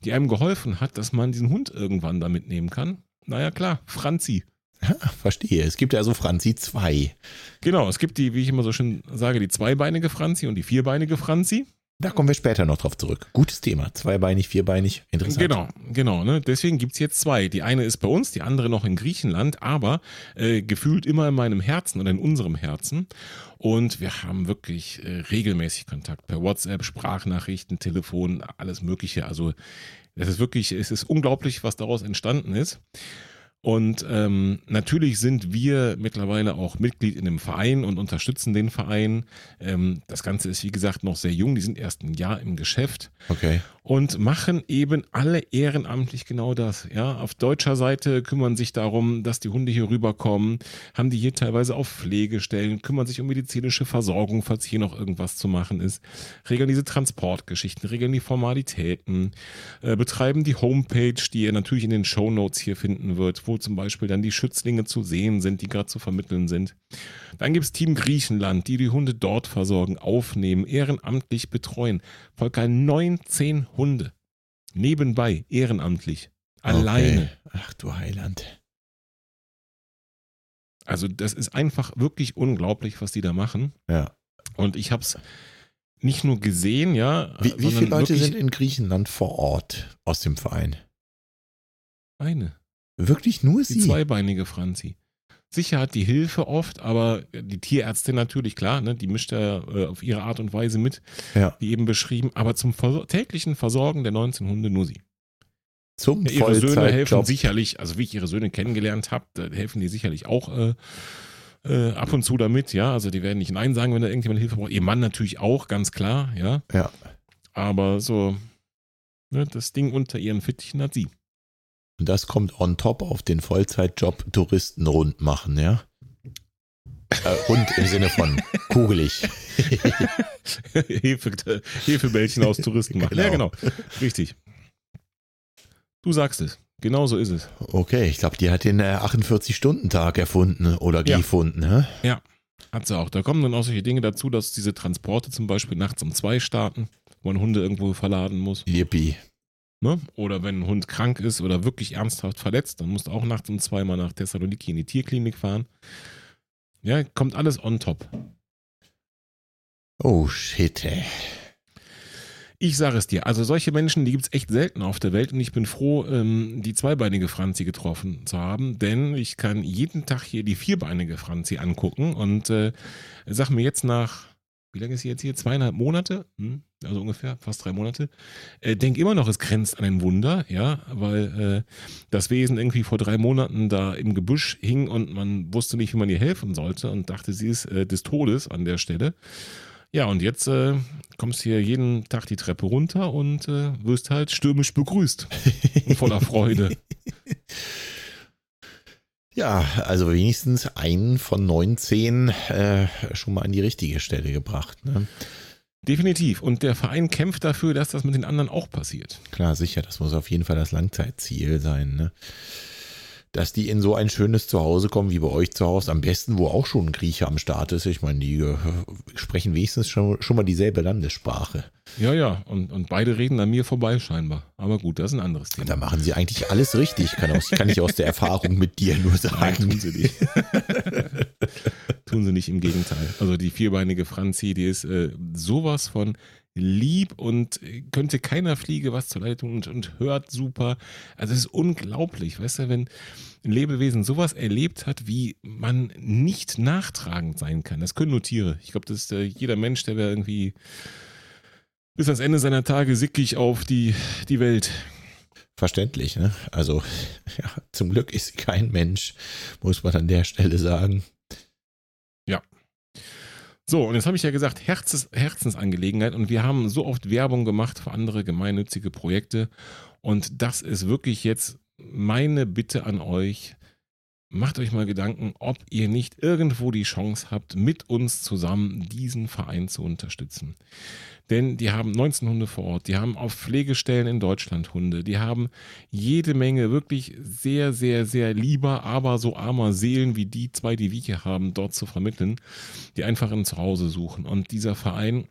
B: die einem geholfen hat, dass man diesen Hund irgendwann da mitnehmen kann. Naja, klar, Franzi.
A: Ja, verstehe. Es gibt also Franzi 2.
B: Genau, es gibt die, wie ich immer so schön sage, die zweibeinige Franzi und die vierbeinige Franzi.
A: Da kommen wir später noch drauf zurück. Gutes Thema. Zweibeinig, vierbeinig. Interessant.
B: Genau, genau. Ne? Deswegen gibt's jetzt zwei. Die eine ist bei uns, die andere noch in Griechenland, aber äh, gefühlt immer in meinem Herzen oder in unserem Herzen. Und wir haben wirklich äh, regelmäßig Kontakt per WhatsApp, Sprachnachrichten, Telefon, alles Mögliche. Also es ist wirklich, es ist unglaublich, was daraus entstanden ist. Und ähm, natürlich sind wir mittlerweile auch Mitglied in dem Verein und unterstützen den Verein. Ähm, das Ganze ist, wie gesagt, noch sehr jung. Die sind erst ein Jahr im Geschäft
A: Okay.
B: und machen eben alle ehrenamtlich genau das. Ja, auf deutscher Seite kümmern sich darum, dass die Hunde hier rüberkommen, haben die hier teilweise auf Pflegestellen, kümmern sich um medizinische Versorgung, falls hier noch irgendwas zu machen ist, regeln diese Transportgeschichten, regeln die Formalitäten, äh, betreiben die Homepage, die ihr natürlich in den Shownotes hier finden wird, wo zum Beispiel dann die Schützlinge zu sehen sind, die gerade zu vermitteln sind. Dann gibt es Team Griechenland, die die Hunde dort versorgen, aufnehmen, ehrenamtlich betreuen. Volker, 19 Hunde. Nebenbei, ehrenamtlich. Alleine.
A: Okay. Ach du Heiland.
B: Also das ist einfach wirklich unglaublich, was die da machen.
A: Ja.
B: Und ich habe es nicht nur gesehen, ja.
A: Wie, wie viele Leute sind in Griechenland vor Ort aus dem Verein?
B: Eine.
A: Wirklich nur
B: Die
A: sie?
B: zweibeinige Franzi. Sicher hat die Hilfe oft, aber die Tierärztin natürlich, klar, ne, die mischt ja äh, auf ihre Art und Weise mit,
A: Ja.
B: wie eben beschrieben, aber zum Versor täglichen Versorgen der 19 Hunde nur sie.
A: Zum
B: Ja, ihre Söhne helfen sicherlich, also wie ich ihre Söhne kennengelernt habe, da helfen die sicherlich auch äh, äh, ab und zu damit, ja. Also die werden nicht Nein sagen, wenn da irgendjemand Hilfe braucht. Ihr Mann natürlich auch, ganz klar, ja.
A: Ja.
B: Aber so, ne, das Ding unter ihren Fittichen hat sie.
A: Und das kommt on top auf den Vollzeitjob Touristen rund machen, ja? Äh, rund im Sinne von kugelig.
B: Hefe, Hefebällchen aus Touristen machen. Ja, genau. Richtig. Du sagst es. Genau so ist es.
A: Okay, ich glaube, die hat den äh, 48-Stunden-Tag erfunden oder
B: Ja.
A: gefunden, hä?
B: Hat sie auch. Da kommen dann auch solche Dinge dazu, dass diese Transporte zum Beispiel nachts um zwei starten, wo man Hunde irgendwo verladen muss.
A: Yippie.
B: Ne? Oder wenn ein Hund krank ist oder wirklich ernsthaft verletzt, dann musst du auch nachts um zwei mal nach Thessaloniki in die Tierklinik fahren. Ja, kommt alles on top.
A: Oh, shit, ey.
B: Ich sage es dir, also solche Menschen, die gibt es echt selten auf der Welt und ich bin froh, ähm, die zweibeinige Franzi getroffen zu haben, denn ich kann jeden Tag hier die vierbeinige Franzi angucken und äh, sag mir jetzt nach, wie lange ist sie jetzt hier? Zweieinhalb Monate? Hm, also ungefähr, fast drei Monate. Äh, denk immer noch, es grenzt an ein Wunder, ja, weil äh, das Wesen irgendwie vor drei Monaten da im Gebüsch hing und man wusste nicht, wie man ihr helfen sollte und dachte, sie ist äh, des Todes an der Stelle. Ja, und jetzt äh, kommst hier jeden Tag die Treppe runter und äh, wirst halt stürmisch begrüßt. Voller Freude.
A: Ja, also wenigstens einen von 19 äh, schon mal an die richtige Stelle gebracht. Ne?
B: Definitiv. Und der Verein kämpft dafür, dass das mit den anderen auch passiert.
A: Klar, sicher, das muss auf jeden Fall das Langzeitziel sein. Ne? Dass die in so ein schönes Zuhause kommen wie bei euch zu Hause, am besten, wo auch schon ein Grieche am Start ist. Ich meine, die äh, sprechen wenigstens schon, schon mal dieselbe Landessprache.
B: Ja, ja. Und, und beide reden an mir vorbei scheinbar. Aber gut, das ist ein anderes Thema.
A: Da machen sie eigentlich alles richtig, kann, aus, kann ich aus der Erfahrung mit dir nur
B: Nein,
A: sagen.
B: tun sie nicht. tun sie nicht, im Gegenteil. Also die vierbeinige Franzi, die ist äh, sowas von lieb und könnte keiner Fliege was zur Leid tun und, und hört super. Also es ist unglaublich, weißt du, wenn ein Lebewesen sowas erlebt hat, wie man nicht nachtragend sein kann. Das können nur Tiere. Ich glaube, das ist äh, jeder Mensch, der wäre irgendwie bis ans Ende seiner Tage sickig auf die, die Welt.
A: Verständlich, ne? Also, ja, zum Glück ist kein Mensch, muss man an der Stelle sagen.
B: So, und jetzt habe ich ja gesagt, Herzens, Herzensangelegenheit und wir haben so oft Werbung gemacht für andere gemeinnützige Projekte und das ist wirklich jetzt meine Bitte an euch. Macht euch mal Gedanken, ob ihr nicht irgendwo die Chance habt, mit uns zusammen diesen Verein zu unterstützen. Denn die haben 19 Hunde vor Ort, die haben auf Pflegestellen in Deutschland Hunde, die haben jede Menge wirklich sehr, sehr, sehr lieber, aber so armer Seelen wie die zwei, die wir hier haben, dort zu vermitteln, die einfach ein Zuhause suchen. Und dieser Verein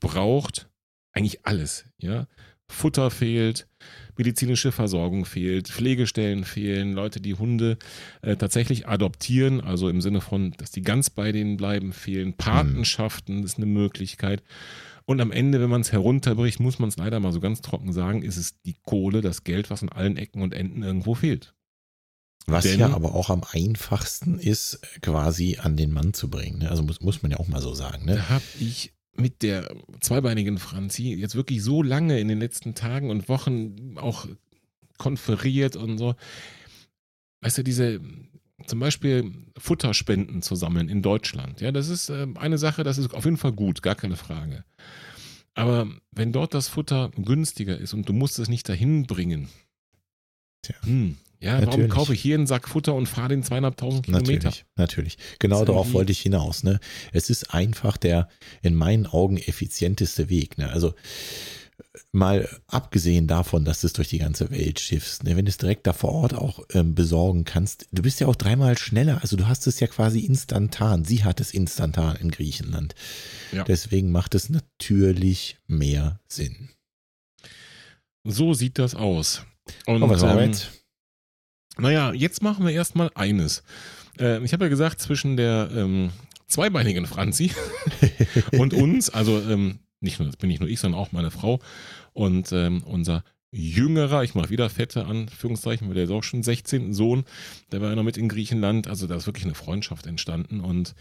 B: braucht eigentlich alles, ja. Futter fehlt, medizinische Versorgung fehlt, Pflegestellen fehlen, Leute, die Hunde äh, tatsächlich adoptieren, also im Sinne von, dass die ganz bei denen bleiben, fehlen, Patenschaften ist eine Möglichkeit. Und am Ende, wenn man es herunterbricht, muss man es leider mal so ganz trocken sagen, ist es die Kohle, das Geld, was an allen Ecken und Enden irgendwo fehlt.
A: Was Denn, ja aber auch am einfachsten ist, quasi an den Mann zu bringen. Ne? Also muss, muss man ja auch mal so sagen. Ne?
B: Da habe ich mit der zweibeinigen Franzi jetzt wirklich so lange in den letzten Tagen und Wochen auch konferiert und so. Weißt du, diese zum Beispiel Futterspenden zu sammeln in Deutschland, ja, das ist äh, eine Sache, das ist auf jeden Fall gut, gar keine Frage. Aber wenn dort das Futter günstiger ist und du musst es nicht dahin bringen, Tja. Hm, ja, natürlich. warum kaufe ich hier einen Sack Futter und fahre den zweieinhalbtausend Kilometer?
A: Natürlich, natürlich. Genau darauf wollte ich hinaus. Ne? Es ist einfach der in meinen Augen effizienteste Weg. Ne? Also mal abgesehen davon, dass du es durch die ganze Welt schiffst, ne? wenn du es direkt da vor Ort auch ähm, besorgen kannst, du bist ja auch dreimal schneller. Also du hast es ja quasi instantan. Sie hat es instantan in Griechenland. Ja. Deswegen macht es natürlich mehr Sinn.
B: So sieht das aus.
A: Und, Und was ähm, jetzt?
B: Naja, jetzt machen wir erstmal eines. Äh, ich habe ja gesagt, zwischen der ähm, zweibeinigen Franzi und uns, also ähm, nicht nur, das bin nicht nur ich, sondern auch meine Frau und ähm, unser jüngerer, ich mache wieder fette Anführungszeichen, weil der ist auch schon 16, Sohn, der war ja noch mit in Griechenland, also da ist wirklich eine Freundschaft entstanden und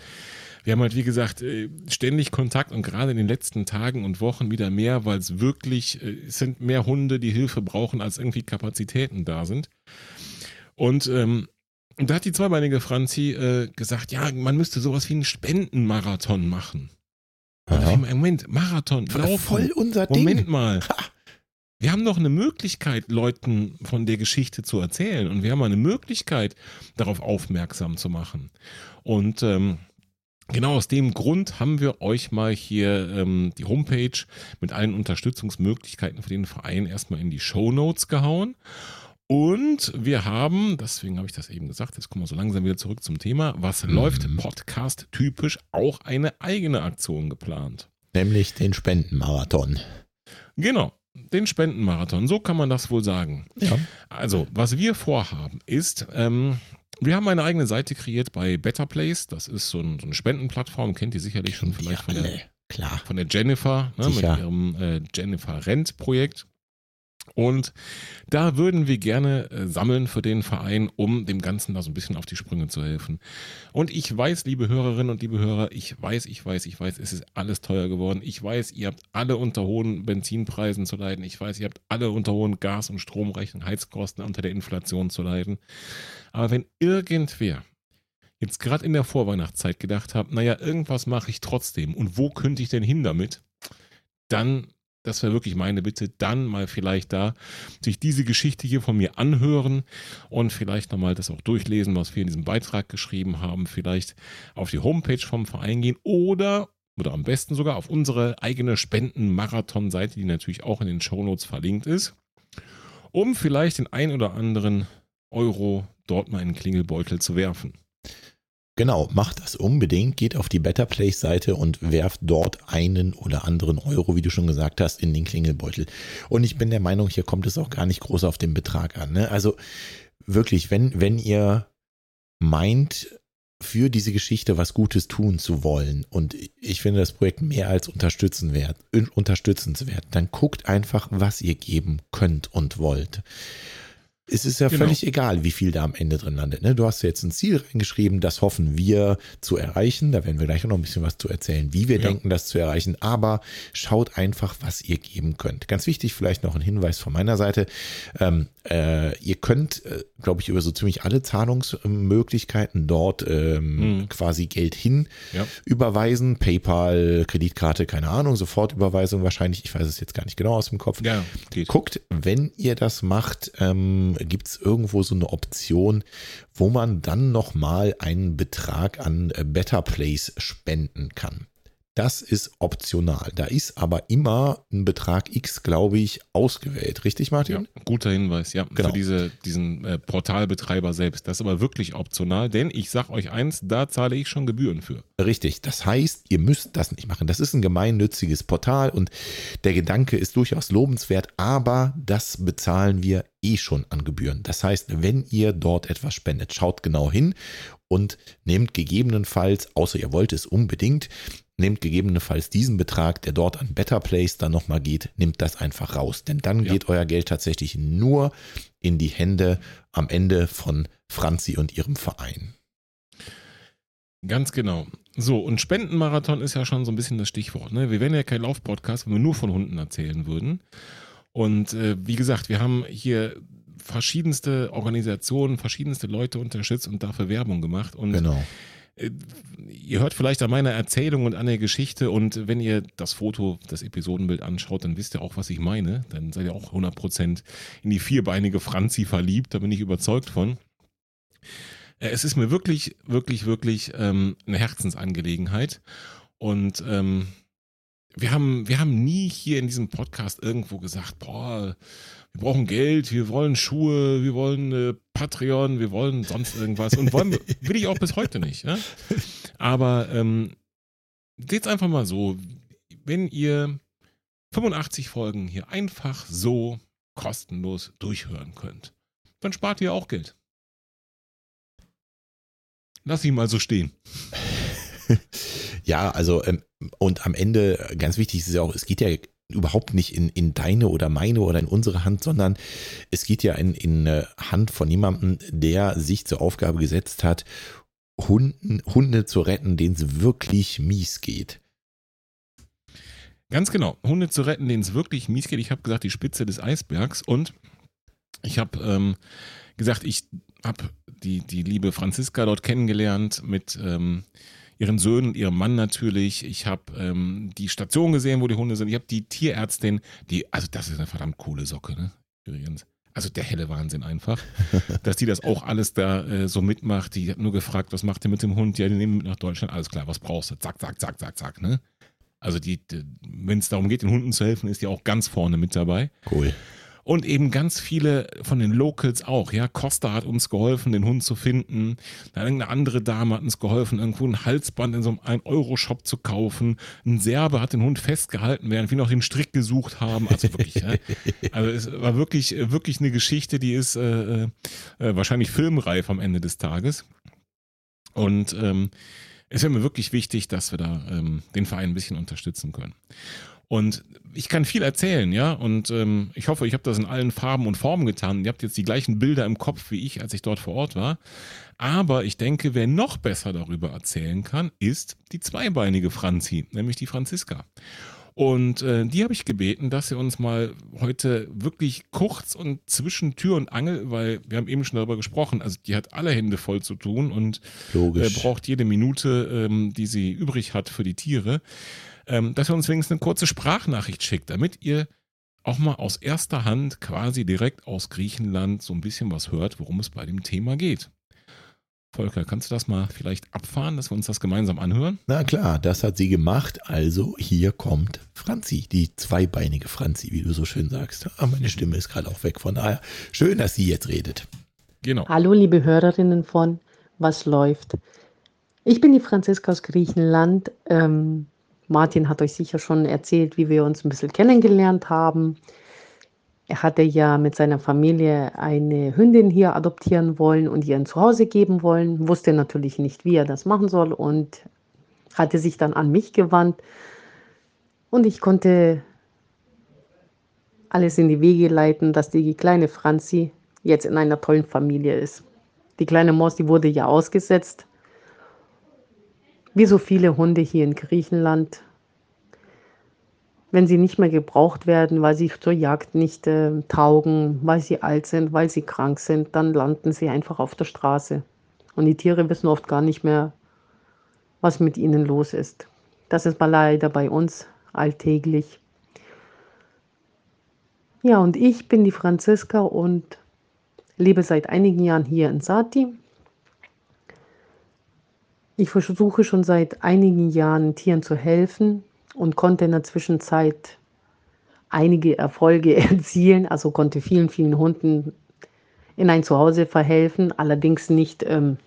B: wir haben halt, wie gesagt, äh, ständig Kontakt und gerade in den letzten Tagen und Wochen wieder mehr, weil es wirklich, äh, es sind mehr Hunde, die Hilfe brauchen, als irgendwie Kapazitäten da sind. Und ähm, da hat die zweibeinige Franzi äh, gesagt, ja, man müsste sowas wie einen Spendenmarathon machen. Ja. Moment, Marathon,
A: laufen. Voll unser
B: Ding. Moment mal. Wir haben doch eine Möglichkeit, Leuten von der Geschichte zu erzählen. Und wir haben eine Möglichkeit, darauf aufmerksam zu machen. Und ähm, genau aus dem Grund haben wir euch mal hier ähm, die Homepage mit allen Unterstützungsmöglichkeiten für den Verein erstmal in die Show Notes gehauen. Und wir haben, deswegen habe ich das eben gesagt, jetzt kommen wir so langsam wieder zurück zum Thema, was mhm. läuft Podcast typisch auch eine eigene Aktion geplant.
A: Nämlich den Spendenmarathon.
B: Genau, den Spendenmarathon, so kann man das wohl sagen.
A: Ja.
B: Also, was wir vorhaben ist, ähm, wir haben eine eigene Seite kreiert bei Better Place. Das ist so, ein, so eine Spendenplattform, kennt ihr sicherlich schon vielleicht von der,
A: Klar.
B: von der Jennifer, ne, mit ihrem äh, Jennifer Rent Projekt. Und da würden wir gerne äh, sammeln für den Verein, um dem Ganzen da so ein bisschen auf die Sprünge zu helfen. Und ich weiß, liebe Hörerinnen und liebe Hörer, ich weiß, ich weiß, ich weiß, es ist alles teuer geworden. Ich weiß, ihr habt alle unter hohen Benzinpreisen zu leiden. Ich weiß, ihr habt alle unter hohen Gas- und Stromrechnungen, Heizkosten unter der Inflation zu leiden. Aber wenn irgendwer jetzt gerade in der Vorweihnachtszeit gedacht hat, naja, irgendwas mache ich trotzdem und wo könnte ich denn hin damit? Dann das wäre wirklich meine Bitte, dann mal vielleicht da sich diese Geschichte hier von mir anhören und vielleicht nochmal das auch durchlesen, was wir in diesem Beitrag geschrieben haben, vielleicht auf die Homepage vom Verein gehen oder oder am besten sogar auf unsere eigene Spenden-Marathon-Seite, die natürlich auch in den Shownotes verlinkt ist, um vielleicht den ein oder anderen Euro dort mal in den Klingelbeutel zu werfen.
A: Genau, macht das unbedingt. Geht auf die Better Place Seite und werft dort einen oder anderen Euro, wie du schon gesagt hast, in den Klingelbeutel. Und ich bin der Meinung, hier kommt es auch gar nicht groß auf den Betrag an. Ne? Also wirklich, wenn, wenn ihr meint, für diese Geschichte was Gutes tun zu wollen und ich finde das Projekt mehr als unterstützenswert, unterstützenswert, dann guckt einfach, was ihr geben könnt und wollt es ist ja genau. völlig egal, wie viel da am Ende drin landet. Ne? Du hast ja jetzt ein Ziel reingeschrieben, das hoffen wir zu erreichen. Da werden wir gleich noch ein bisschen was zu erzählen, wie wir ja. denken, das zu erreichen. Aber schaut einfach, was ihr geben könnt. Ganz wichtig, vielleicht noch ein Hinweis von meiner Seite. Ähm, äh, ihr könnt, äh, glaube ich, über so ziemlich alle Zahlungsmöglichkeiten dort ähm, mhm. quasi Geld hin ja. überweisen. PayPal, Kreditkarte, keine Ahnung, Sofortüberweisung wahrscheinlich. Ich weiß es jetzt gar nicht genau aus dem Kopf.
B: Ja.
A: Guckt, wenn ihr das macht, ähm, gibt es irgendwo so eine Option, wo man dann nochmal einen Betrag an äh, Better Place spenden kann. Das ist optional. Da ist aber immer ein Betrag X, glaube ich, ausgewählt. Richtig, Martin?
B: Ja, guter Hinweis, ja. Genau. Für diese, diesen äh, Portalbetreiber selbst. Das ist aber wirklich optional, denn ich sage euch eins, da zahle ich schon Gebühren für.
A: Richtig. Das heißt, ihr müsst das nicht machen. Das ist ein gemeinnütziges Portal und der Gedanke ist durchaus lobenswert, aber das bezahlen wir eh schon an Gebühren. Das heißt, wenn ihr dort etwas spendet, schaut genau hin und nehmt gegebenenfalls, außer ihr wollt es unbedingt, nehmt gegebenenfalls diesen Betrag, der dort an Better Place dann nochmal geht, nimmt das einfach raus. Denn dann ja. geht euer Geld tatsächlich nur in die Hände am Ende von Franzi und ihrem Verein.
B: Ganz genau. So, und Spendenmarathon ist ja schon so ein bisschen das Stichwort. Ne? Wir wären ja kein Laufpodcast, wenn wir nur von Hunden erzählen würden. Und äh, wie gesagt, wir haben hier verschiedenste Organisationen, verschiedenste Leute unterstützt und dafür Werbung gemacht. Und
A: genau.
B: Ihr hört vielleicht an meiner Erzählung und an der Geschichte und wenn ihr das Foto, das Episodenbild anschaut, dann wisst ihr auch, was ich meine. Dann seid ihr auch 100% in die vierbeinige Franzi verliebt, da bin ich überzeugt von. Äh, es ist mir wirklich, wirklich, wirklich ähm, eine Herzensangelegenheit und ähm, wir haben, wir haben nie hier in diesem Podcast irgendwo gesagt, boah, wir brauchen Geld, wir wollen Schuhe, wir wollen äh, Patreon, wir wollen sonst irgendwas und wollen, will ich auch bis heute nicht. Ja? Aber ähm, seht es einfach mal so, wenn ihr 85 Folgen hier einfach so kostenlos durchhören könnt, dann spart ihr auch Geld. Lass ihn mal so stehen.
A: ja, also ähm, und am Ende, ganz wichtig ist ja auch, es geht ja überhaupt nicht in, in deine oder meine oder in unsere Hand, sondern es geht ja in, in Hand von jemandem, der sich zur Aufgabe gesetzt hat, Hunden, Hunde zu retten, denen es wirklich mies geht.
B: Ganz genau, Hunde zu retten, denen es wirklich mies geht. Ich habe gesagt, die Spitze des Eisbergs und ich habe ähm, gesagt, ich habe die, die liebe Franziska dort kennengelernt mit ähm, ihren Söhnen und ihrem Mann natürlich. Ich habe ähm, die Station gesehen, wo die Hunde sind. Ich habe die Tierärztin, die, also das ist eine verdammt coole Socke, ne? Übrigens. Also der helle Wahnsinn einfach, dass die das auch alles da äh, so mitmacht. Die hat nur gefragt, was macht ihr mit dem Hund? Ja, die nehmen mit nach Deutschland. Alles klar, was brauchst du? Zack, zack, zack, zack, zack, ne? Also die wenn es darum geht, den Hunden zu helfen, ist die auch ganz vorne mit dabei.
A: Cool.
B: Und eben ganz viele von den Locals auch. Ja, Costa hat uns geholfen, den Hund zu finden. Dann irgendeine andere Dame hat uns geholfen, irgendwo ein Halsband in so einem 1-Euro-Shop zu kaufen. Ein Serbe hat den Hund festgehalten, während wir noch den Strick gesucht haben. Also wirklich, ja. Also es war wirklich, wirklich eine Geschichte, die ist äh, äh, wahrscheinlich filmreif am Ende des Tages. Und ähm, es wäre mir wirklich wichtig, dass wir da ähm, den Verein ein bisschen unterstützen können. Und ich kann viel erzählen, ja. Und ähm, ich hoffe, ich habe das in allen Farben und Formen getan. Ihr habt jetzt die gleichen Bilder im Kopf wie ich, als ich dort vor Ort war. Aber ich denke, wer noch besser darüber erzählen kann, ist die zweibeinige Franzi, nämlich die Franziska. Und äh, die habe ich gebeten, dass sie uns mal heute wirklich kurz und zwischen Tür und Angel, weil wir haben eben schon darüber gesprochen, also die hat alle Hände voll zu tun und äh, braucht jede Minute, ähm, die sie übrig hat für die Tiere ähm, dass ihr uns wenigstens eine kurze Sprachnachricht schickt, damit ihr auch mal aus erster Hand quasi direkt aus Griechenland so ein bisschen was hört, worum es bei dem Thema geht. Volker, kannst du das mal vielleicht abfahren, dass wir uns das gemeinsam anhören?
A: Na klar, das hat sie gemacht. Also hier kommt Franzi, die zweibeinige Franzi, wie du so schön sagst. Ah, meine Stimme ist gerade auch weg. Von daher schön, dass sie jetzt redet.
C: Genau. Hallo, liebe Hörerinnen von Was läuft? Ich bin die Franziska aus Griechenland. Ähm, Martin hat euch sicher schon erzählt, wie wir uns ein bisschen kennengelernt haben. Er hatte ja mit seiner Familie eine Hündin hier adoptieren wollen und ihr ein Zuhause geben wollen, wusste natürlich nicht, wie er das machen soll und hatte sich dann an mich gewandt. Und ich konnte alles in die Wege leiten, dass die kleine Franzi jetzt in einer tollen Familie ist. Die kleine Maus, die wurde ja ausgesetzt wie so viele Hunde hier in Griechenland, wenn sie nicht mehr gebraucht werden, weil sie zur Jagd nicht äh, taugen, weil sie alt sind, weil sie krank sind, dann landen sie einfach auf der Straße. Und die Tiere wissen oft gar nicht mehr, was mit ihnen los ist. Das ist leider bei uns alltäglich. Ja, und ich bin die Franziska und lebe seit einigen Jahren hier in Sati. Ich versuche schon seit einigen Jahren Tieren zu helfen und konnte in der Zwischenzeit einige Erfolge erzielen, also konnte vielen, vielen Hunden in ein Zuhause verhelfen, allerdings nicht ähm,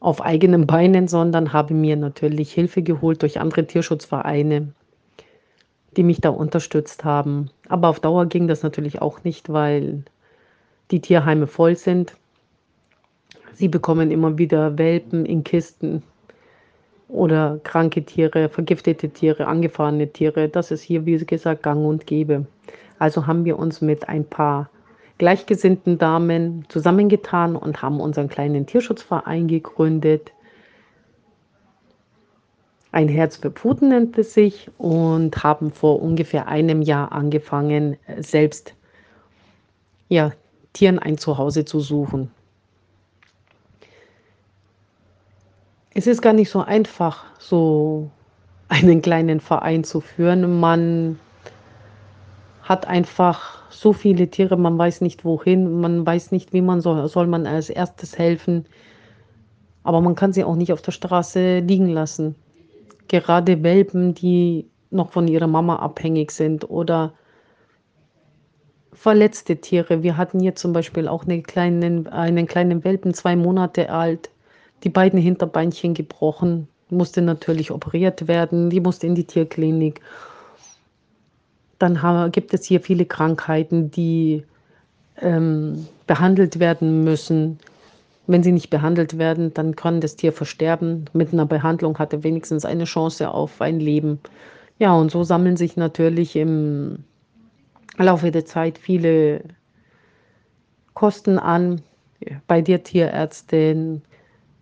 C: auf eigenen Beinen, sondern habe mir natürlich Hilfe geholt durch andere Tierschutzvereine, die mich da unterstützt haben. Aber auf Dauer ging das natürlich auch nicht, weil die Tierheime voll sind. Sie bekommen immer wieder Welpen in Kisten oder kranke Tiere, vergiftete Tiere, angefahrene Tiere. Das ist hier, wie gesagt, gang und gäbe. Also haben wir uns mit ein paar gleichgesinnten Damen zusammengetan und haben unseren kleinen Tierschutzverein gegründet. Ein Herz für Puten nennt es sich und haben vor ungefähr einem Jahr angefangen, selbst ja, Tieren ein Zuhause zu suchen. Es ist gar nicht so einfach, so einen kleinen Verein zu führen. Man hat einfach so viele Tiere, man weiß nicht wohin, man weiß nicht, wie man soll, soll man als erstes helfen. Aber man kann sie auch nicht auf der Straße liegen lassen. Gerade Welpen, die noch von ihrer Mama abhängig sind oder verletzte Tiere. Wir hatten hier zum Beispiel auch eine kleinen, einen kleinen Welpen, zwei Monate alt, die beiden Hinterbeinchen gebrochen, musste natürlich operiert werden, die musste in die Tierklinik. Dann gibt es hier viele Krankheiten, die ähm, behandelt werden müssen. Wenn sie nicht behandelt werden, dann kann das Tier versterben. Mit einer Behandlung hat er wenigstens eine Chance auf ein Leben. Ja, und so sammeln sich natürlich im Laufe der Zeit viele Kosten an bei der Tierärztin,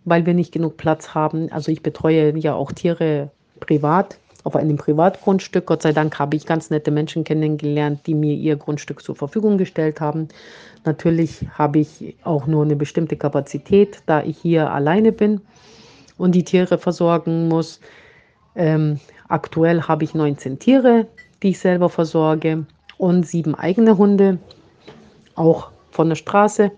C: weil wir nicht genug Platz haben. Also ich betreue ja auch Tiere privat auf einem Privatgrundstück. Gott sei Dank habe ich ganz nette Menschen kennengelernt, die mir ihr Grundstück zur Verfügung gestellt haben. Natürlich habe ich auch nur eine bestimmte Kapazität, da ich hier alleine bin und die Tiere versorgen muss. Ähm, aktuell habe ich 19 Tiere, die ich selber versorge und sieben eigene Hunde, auch von der Straße.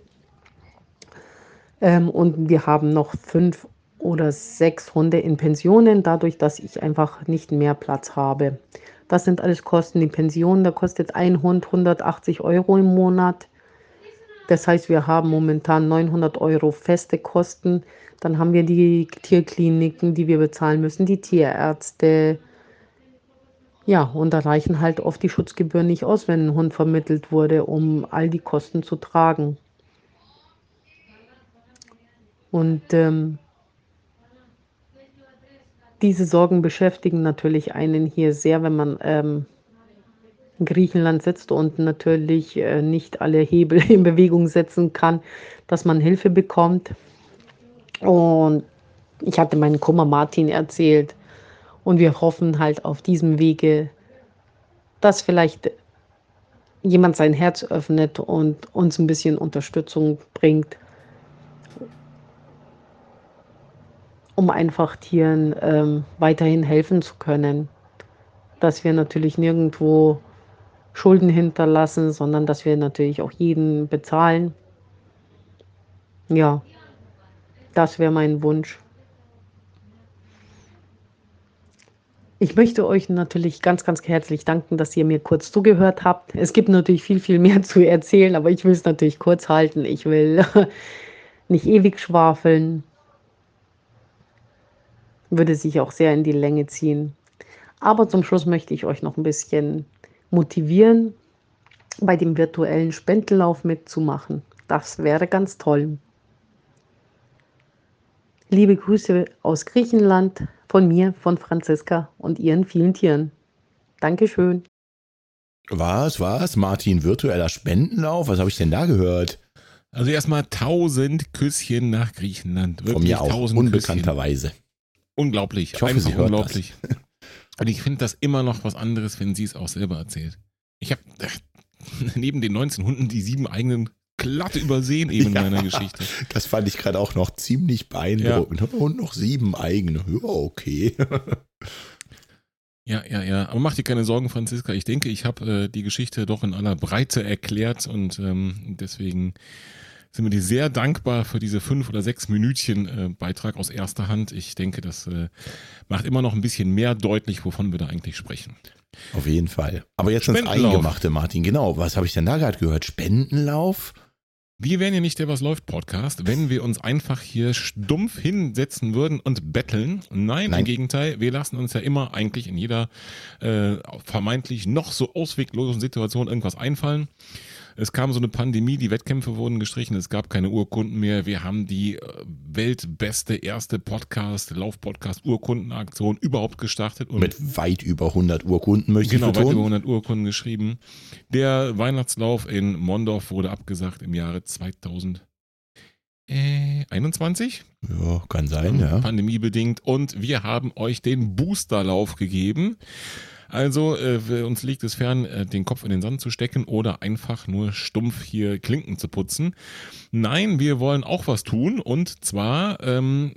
C: Ähm, und wir haben noch fünf oder sechs Hunde in Pensionen, dadurch, dass ich einfach nicht mehr Platz habe. Das sind alles Kosten. Die Pension, da kostet ein Hund 180 Euro im Monat. Das heißt, wir haben momentan 900 Euro feste Kosten. Dann haben wir die Tierkliniken, die wir bezahlen müssen, die Tierärzte. Ja, und da reichen halt oft die Schutzgebühren nicht aus, wenn ein Hund vermittelt wurde, um all die Kosten zu tragen. Und ähm, diese Sorgen beschäftigen natürlich einen hier sehr, wenn man ähm, in Griechenland sitzt und natürlich äh, nicht alle Hebel in Bewegung setzen kann, dass man Hilfe bekommt. Und ich hatte meinen Kummer Martin erzählt und wir hoffen halt auf diesem Wege, dass vielleicht jemand sein Herz öffnet und uns ein bisschen Unterstützung bringt, um einfach Tieren ähm, weiterhin helfen zu können. Dass wir natürlich nirgendwo Schulden hinterlassen, sondern dass wir natürlich auch jeden bezahlen. Ja, das wäre mein Wunsch. Ich möchte euch natürlich ganz, ganz herzlich danken, dass ihr mir kurz zugehört habt. Es gibt natürlich viel, viel mehr zu erzählen, aber ich will es natürlich kurz halten. Ich will nicht ewig schwafeln würde sich auch sehr in die Länge ziehen. Aber zum Schluss möchte ich euch noch ein bisschen motivieren, bei dem virtuellen Spendenlauf mitzumachen. Das wäre ganz toll. Liebe Grüße aus Griechenland von mir, von Franziska und ihren vielen Tieren. Dankeschön.
A: Was, was? Martin, virtueller Spendenlauf? Was habe ich denn da gehört?
B: Also erstmal tausend Küsschen nach Griechenland.
A: Wirklich Von mir auch, unbekannterweise.
B: Unglaublich.
A: Ich hoffe,
B: Einfach
A: sie hört
B: unglaublich. Das. Und ich finde das immer noch was anderes, wenn sie es auch selber erzählt. Ich habe äh, neben den 19 Hunden die sieben eigenen glatt übersehen eben ja, in meiner Geschichte.
A: Das fand ich gerade auch noch ziemlich beeindruckend. Ja. Und noch sieben eigene. Ja, okay.
B: Ja, ja, ja. Aber mach dir keine Sorgen, Franziska. Ich denke, ich habe äh, die Geschichte doch in aller Breite erklärt und ähm, deswegen sind wir dir sehr dankbar für diese fünf oder sechs Minütchen äh, Beitrag aus erster Hand. Ich denke, das äh, macht immer noch ein bisschen mehr deutlich, wovon wir da eigentlich sprechen.
A: Auf jeden Fall. Aber jetzt
B: Spendenlauf.
A: Eingemachte, Martin. Genau. Was habe ich denn da gerade gehört? Spendenlauf?
B: Wir wären ja nicht der Was läuft Podcast, wenn wir uns einfach hier stumpf hinsetzen würden und betteln. Nein,
A: Nein.
B: im Gegenteil, wir lassen uns ja immer eigentlich in jeder äh, vermeintlich noch so ausweglosen Situation irgendwas einfallen. Es kam so eine Pandemie, die Wettkämpfe wurden gestrichen, es gab keine Urkunden mehr. Wir haben die äh, weltbeste erste Podcast, Lauf-Podcast-Urkundenaktion überhaupt gestartet. Und
A: Mit weit über 100 Urkunden möchte
B: Genau,
A: ich
B: weit über
A: betonen.
B: 100 Urkunden geschrieben. Der Weihnachtslauf in Mondorf wurde abgesagt im Jahre 2021,
A: Ja, kann sein, ja.
B: pandemiebedingt. Und wir haben euch den Boosterlauf gegeben. Also äh, uns liegt es fern, äh, den Kopf in den Sand zu stecken oder einfach nur stumpf hier Klinken zu putzen. Nein, wir wollen auch was tun und zwar ähm,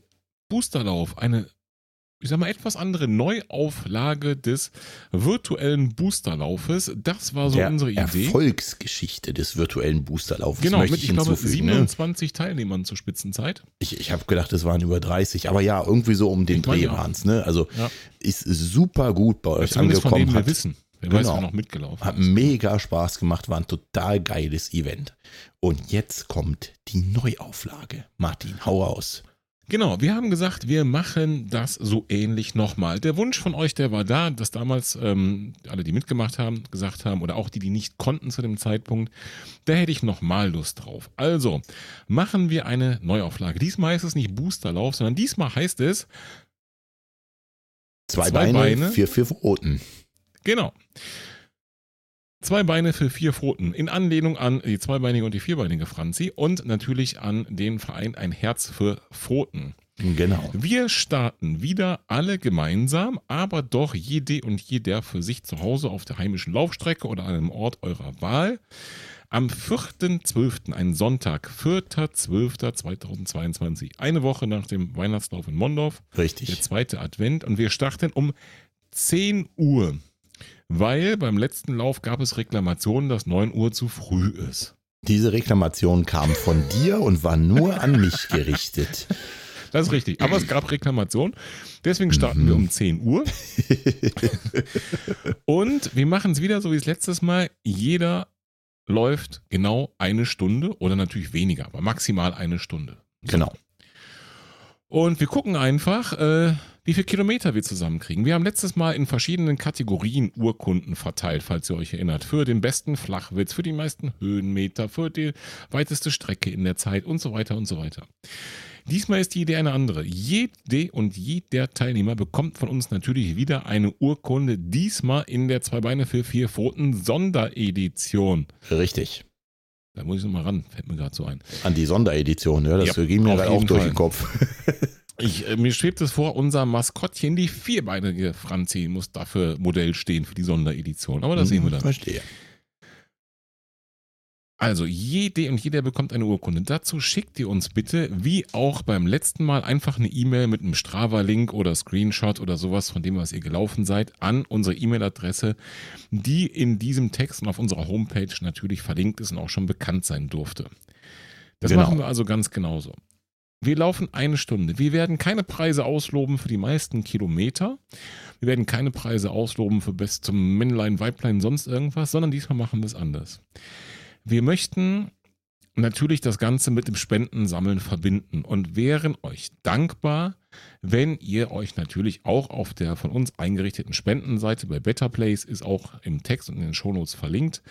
B: Boosterlauf, eine ich sag mal, etwas andere Neuauflage des virtuellen Boosterlaufes. Das war so
A: Der
B: unsere Idee.
A: Erfolgsgeschichte des virtuellen Boosterlaufes
B: Genau, mit,
A: ich
B: ich glaube,
A: hinzufügen. Ne?
B: 27 Teilnehmern zur Spitzenzeit.
A: Ich, ich habe gedacht, es waren über 30, aber ja, irgendwie so um den
B: Ich
A: Dreh waren es. Ne? Also
B: Ja.
A: ist super gut bei euch
B: Zumindest von
A: angekommen.
B: denen wir
A: Hat,
B: wissen. Wer weiß,
A: Genau.
B: wer noch mitgelaufen
A: hat
B: ist.
A: mega Spaß gemacht, war ein total geiles Event. Und jetzt kommt die Neuauflage. Martin, hau raus.
B: Genau, wir haben gesagt, wir machen das so ähnlich nochmal. Der Wunsch von euch, der war da, dass damals ähm, alle, die mitgemacht haben, gesagt haben, oder auch die, die nicht konnten zu dem Zeitpunkt, da hätte ich nochmal Lust drauf. Also, machen wir eine Neuauflage. Diesmal heißt es nicht Boosterlauf, sondern diesmal heißt es,
A: Zwei,
B: Zwei
A: Beine,
B: Beine.
A: für vier Pfoten.
B: genau, zwei Beine für vier Pfoten in Anlehnung an die zweibeinige und die vierbeinige Franzi und natürlich an den Verein Ein Herz für Pfoten.
A: Genau.
B: Wir starten wieder alle gemeinsam, aber doch jede und jeder für sich zu Hause auf der heimischen Laufstrecke oder an einem Ort eurer Wahl. Am 4.12., ein Sonntag, 4.12.2022, eine Woche nach dem Weihnachtslauf in Mondorf, der
A: Richtig.
B: zweite Advent und wir starten um 10 Uhr, weil beim letzten Lauf gab es Reklamationen, dass 9 Uhr zu früh ist.
A: Diese Reklamation kam von dir und war nur an mich gerichtet.
B: Das ist richtig. Aber es gab Reklamationen. Deswegen starten wir um 10 Uhr. Und wir machen es wieder so wie das letztes Mal. Jeder läuft genau eine Stunde oder natürlich weniger, aber maximal eine Stunde.
A: Genau.
B: Und wir gucken einfach, äh, wie viele Kilometer wir zusammenkriegen. Wir haben letztes Mal in verschiedenen Kategorien Urkunden verteilt, falls ihr euch erinnert. Für den besten Flachwitz, für die meisten Höhenmeter, für die weiteste Strecke in der Zeit und so weiter und so weiter. Diesmal ist die Idee eine andere. Jede und jeder Teilnehmer bekommt von uns natürlich wieder eine Urkunde, diesmal in der Zwei Beine für vier Pfoten Sonderedition.
A: Richtig.
B: Da muss ich nochmal ran, fällt mir gerade so ein.
A: An die Sonderedition, ja, das
B: Ja,
A: ging mir gerade auch durch
B: Fall.
A: den Kopf.
B: Ich, äh, mir schwebt es vor, unser Maskottchen, die vierbeinige Franzi, muss dafür Modell stehen für die Sonderedition. Aber das sehen wir dann.
A: Verstehe.
B: Also, jede und jeder bekommt eine Urkunde. Dazu schickt ihr uns bitte, wie auch beim letzten Mal, einfach eine E-Mail mit einem Strava-Link oder Screenshot oder sowas von dem, was ihr gelaufen seid, an unsere E-Mail-Adresse, die in diesem Text und auf unserer Homepage natürlich verlinkt ist und auch schon bekannt sein durfte. Das
A: Genau.
B: machen wir also ganz genauso. Wir laufen eine Stunde. Wir werden keine Preise ausloben für die meisten Kilometer. Wir werden keine Preise ausloben für Best zum Männlein, Weiblein, sonst irgendwas, sondern diesmal machen wir es anders. Wir möchten natürlich das Ganze mit dem Spendensammeln verbinden und wären euch dankbar, wenn ihr euch natürlich auch auf der von uns eingerichteten Spendenseite bei Better Place ist auch im Text und in den Shownotes verlinkt,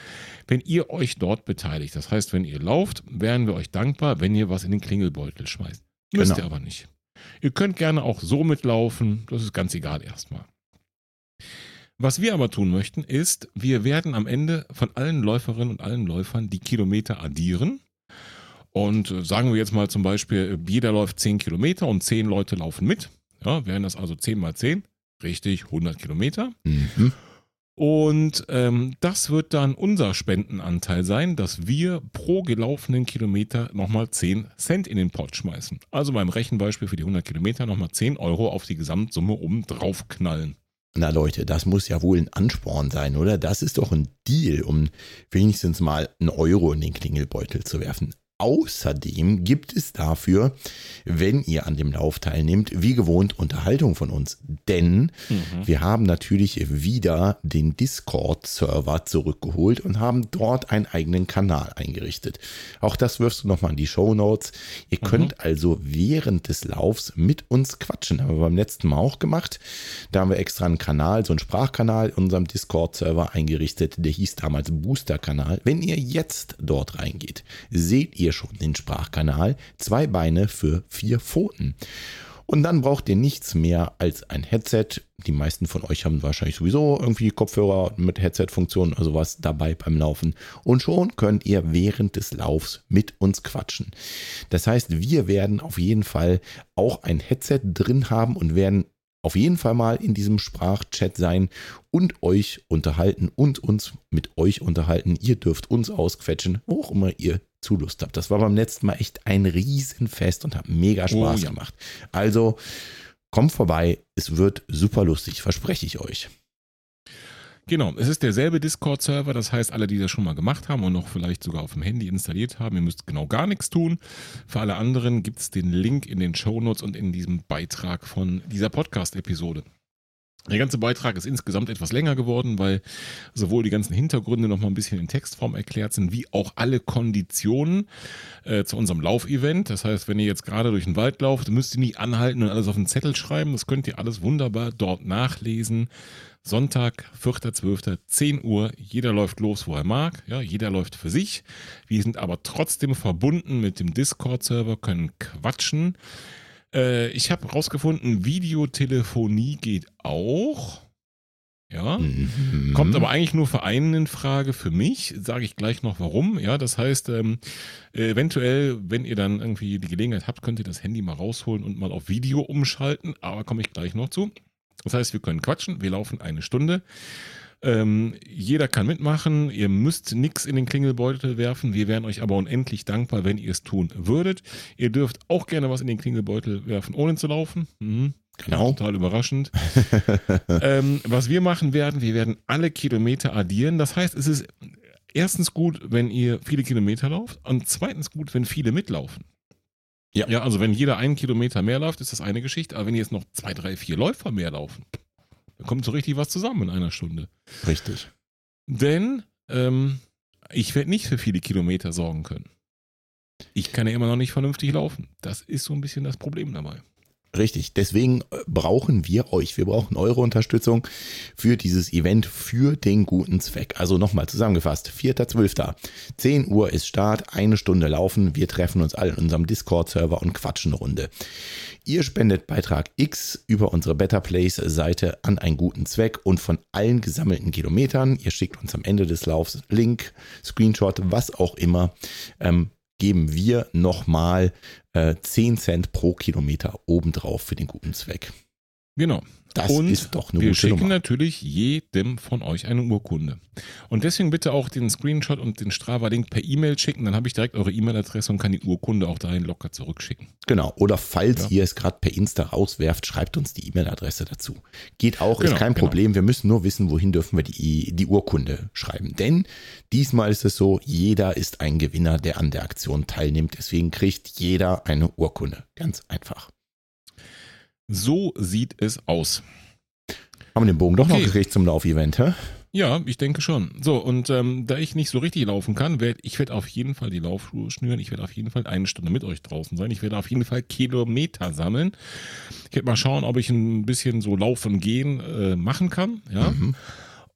B: wenn ihr euch dort beteiligt. Das heißt, wenn ihr lauft, wären wir euch dankbar, wenn ihr was in den Klingelbeutel schmeißt. Müsst
A: Genau.
B: ihr aber nicht. Ihr könnt gerne auch so mitlaufen, das ist ganz egal erstmal. Was wir aber tun möchten, ist, wir werden am Ende von allen Läuferinnen und allen Läufern die Kilometer addieren. Und äh, sagen wir jetzt mal zum Beispiel, äh, jeder läuft 10 Kilometer und 10 Leute laufen mit. Ja, wären das also 10 mal 10, richtig 100 Kilometer.
A: Mhm.
B: Und ähm, das wird dann unser Spendenanteil sein, dass wir pro gelaufenen Kilometer nochmal 10 Cent in den Pot schmeißen. Also beim Rechenbeispiel für die 100 Kilometer nochmal 10 Euro auf die Gesamtsumme oben drauf knallen.
A: Na Leute, das muss ja wohl ein Ansporn sein, oder? Das ist doch ein Deal, um wenigstens mal einen Euro in den Klingelbeutel zu werfen. Außerdem gibt es dafür, wenn ihr an dem Lauf teilnehmt, wie gewohnt Unterhaltung von uns. Denn mhm. wir haben natürlich wieder den Discord-Server zurückgeholt und haben dort einen eigenen Kanal eingerichtet. Auch das wirfst du nochmal in die Show Notes. Ihr mhm. könnt also während des Laufs mit uns quatschen. Haben wir beim letzten Mal auch gemacht. Da haben wir extra einen Kanal, so einen Sprachkanal in unserem Discord-Server eingerichtet. Der hieß damals Booster-Kanal. Wenn ihr jetzt dort reingeht, seht ihr schon den Sprachkanal. Zwei Beine für vier Pfoten. Und dann braucht ihr nichts mehr als ein Headset. Die meisten von euch haben wahrscheinlich sowieso irgendwie Kopfhörer mit Headset-Funktion oder sowas dabei beim Laufen. Und schon könnt ihr während des Laufs mit uns quatschen. Das heißt, wir werden auf jeden Fall auch ein Headset drin haben und werden auf jeden Fall mal in diesem Sprachchat sein und euch unterhalten und uns mit euch unterhalten. Ihr dürft uns ausquetschen, wo auch immer ihr zu Lust habt. Das war beim letzten Mal echt ein Riesenfest und hat mega Spaß oh, ja. gemacht. Also kommt vorbei, es wird super lustig, verspreche ich euch.
B: Genau, es ist derselbe Discord-Server, das heißt, alle, die das schon mal gemacht haben und noch vielleicht sogar auf dem Handy installiert haben, ihr müsst genau gar nichts tun. Für alle anderen gibt es den Link in den Shownotes und in diesem Beitrag von dieser Podcast-Episode. Der ganze Beitrag ist insgesamt etwas länger geworden, weil sowohl die ganzen Hintergründe noch mal ein bisschen in Textform erklärt sind, wie auch alle Konditionen äh, zu unserem Laufevent. Das heißt, wenn ihr jetzt gerade durch den Wald lauft, müsst ihr nicht anhalten und alles auf den Zettel schreiben. Das könnt ihr alles wunderbar dort nachlesen. Sonntag, 4.12., 10 Uhr. Jeder läuft los, wo er mag. Ja, jeder läuft für sich. Wir sind aber trotzdem verbunden mit dem Discord-Server, können quatschen. Äh, ich habe rausgefunden, Videotelefonie geht auch. Ja. Mhm. Kommt aber eigentlich nur für einen in Frage, für mich. Sage ich gleich noch warum. Ja, das heißt, ähm, eventuell, wenn ihr dann irgendwie die Gelegenheit habt, könnt ihr das Handy mal rausholen und mal auf Video umschalten. Aber komme ich gleich noch zu. Das heißt, wir können quatschen, wir laufen eine Stunde. Ähm, jeder kann mitmachen, ihr müsst nichts in den Klingelbeutel werfen. Wir wären euch aber unendlich dankbar, wenn ihr es tun würdet. Ihr dürft auch gerne was in den Klingelbeutel werfen, ohne zu laufen. Mhm. Genau. Total überraschend. ähm, was wir machen werden, wir werden alle Kilometer addieren. Das heißt, es ist erstens gut, wenn ihr viele Kilometer lauft und zweitens gut, wenn viele mitlaufen. Ja. ja, also wenn jeder einen Kilometer mehr läuft, ist das eine Geschichte. Aber wenn jetzt noch zwei, drei, vier Läufer mehr laufen, dann kommt so richtig was zusammen in einer Stunde.
A: Richtig.
B: Denn ähm, ich werde nicht für viele Kilometer sorgen können. Ich kann ja immer noch nicht vernünftig laufen. Das ist so ein bisschen das Problem dabei.
A: Richtig, deswegen äh, brauchen wir euch, wir brauchen eure Unterstützung für dieses Event, für den guten Zweck. Also nochmal zusammengefasst, 4.12. 10 Uhr ist Start, eine Stunde laufen, wir treffen uns alle in unserem Discord-Server und quatschen eine Runde. Ihr spendet Beitrag X über unsere Better Place Seite an einen guten Zweck und von allen gesammelten Kilometern, ihr schickt uns am Ende des Laufs Link, Screenshot, was auch immer, ähm, geben wir nochmal äh, 10 Cent pro Kilometer obendrauf für den guten Zweck.
B: Genau.
A: Das und ist doch eine
B: wir
A: gute
B: schicken
A: Nummer.
B: natürlich jedem von euch eine Urkunde. Und deswegen bitte auch den Screenshot und den Strava-Link per E-Mail schicken. Dann habe ich direkt eure E-Mail-Adresse und kann die Urkunde auch dahin locker zurückschicken.
A: Genau. Oder falls ja. ihr es gerade per Insta rauswerft, schreibt uns die E-Mail-Adresse dazu. Geht auch, genau, ist kein genau. Problem. Wir müssen nur wissen, wohin dürfen wir die, die Urkunde schreiben. Denn diesmal ist es so, jeder ist ein Gewinner, der an der Aktion teilnimmt. Deswegen kriegt jeder eine Urkunde. Ganz einfach.
B: So sieht es aus.
A: Haben wir den Bogen doch okay. noch gekriegt zum Laufevent, hä?
B: Ja, ich denke schon. So, und ähm, da ich nicht so richtig laufen kann, werde ich werde auf jeden Fall die Laufschuhe schnüren. Ich werde auf jeden Fall eine Stunde mit euch draußen sein. Ich werde auf jeden Fall Kilometer sammeln. Ich werde mal schauen, ob ich ein bisschen so Laufen gehen äh, machen kann. Ja. Mhm.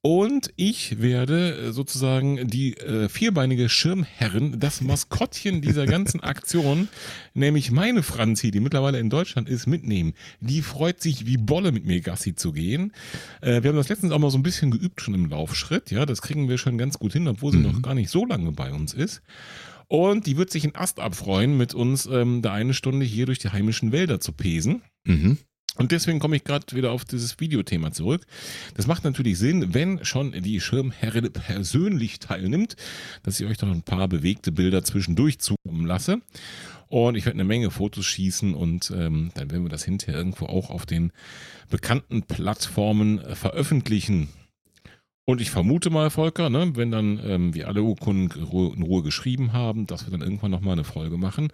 B: Und ich werde äh, sozusagen die äh, vierbeinige Schirmherrin, das Maskottchen dieser ganzen Aktion, nämlich meine Franzi, die mittlerweile in Deutschland ist, mitnehmen. Die freut sich wie Bolle mit mir Gassi zu gehen. Äh, wir haben das letztens auch mal so ein bisschen geübt schon im Laufschritt. Ja, das kriegen wir schon ganz gut hin, obwohl sie mhm. noch gar nicht so lange bei uns ist. Und die wird sich in Ast abfreuen, mit uns ähm, da eine Stunde hier durch die heimischen Wälder zu pesen. Mhm. Und deswegen komme ich gerade wieder auf dieses Videothema zurück. Das macht natürlich Sinn, wenn schon die Schirmherrin persönlich teilnimmt, dass ich euch noch ein paar bewegte Bilder zwischendurch zukommen lasse. Und ich werde eine Menge Fotos schießen und ähm, dann werden wir das hinterher irgendwo auch auf den bekannten Plattformen äh, veröffentlichen. Und ich vermute mal, Volker, ne, wenn dann ähm, wir alle Urkunden in Ruhe geschrieben haben, dass wir dann irgendwann nochmal eine Folge machen,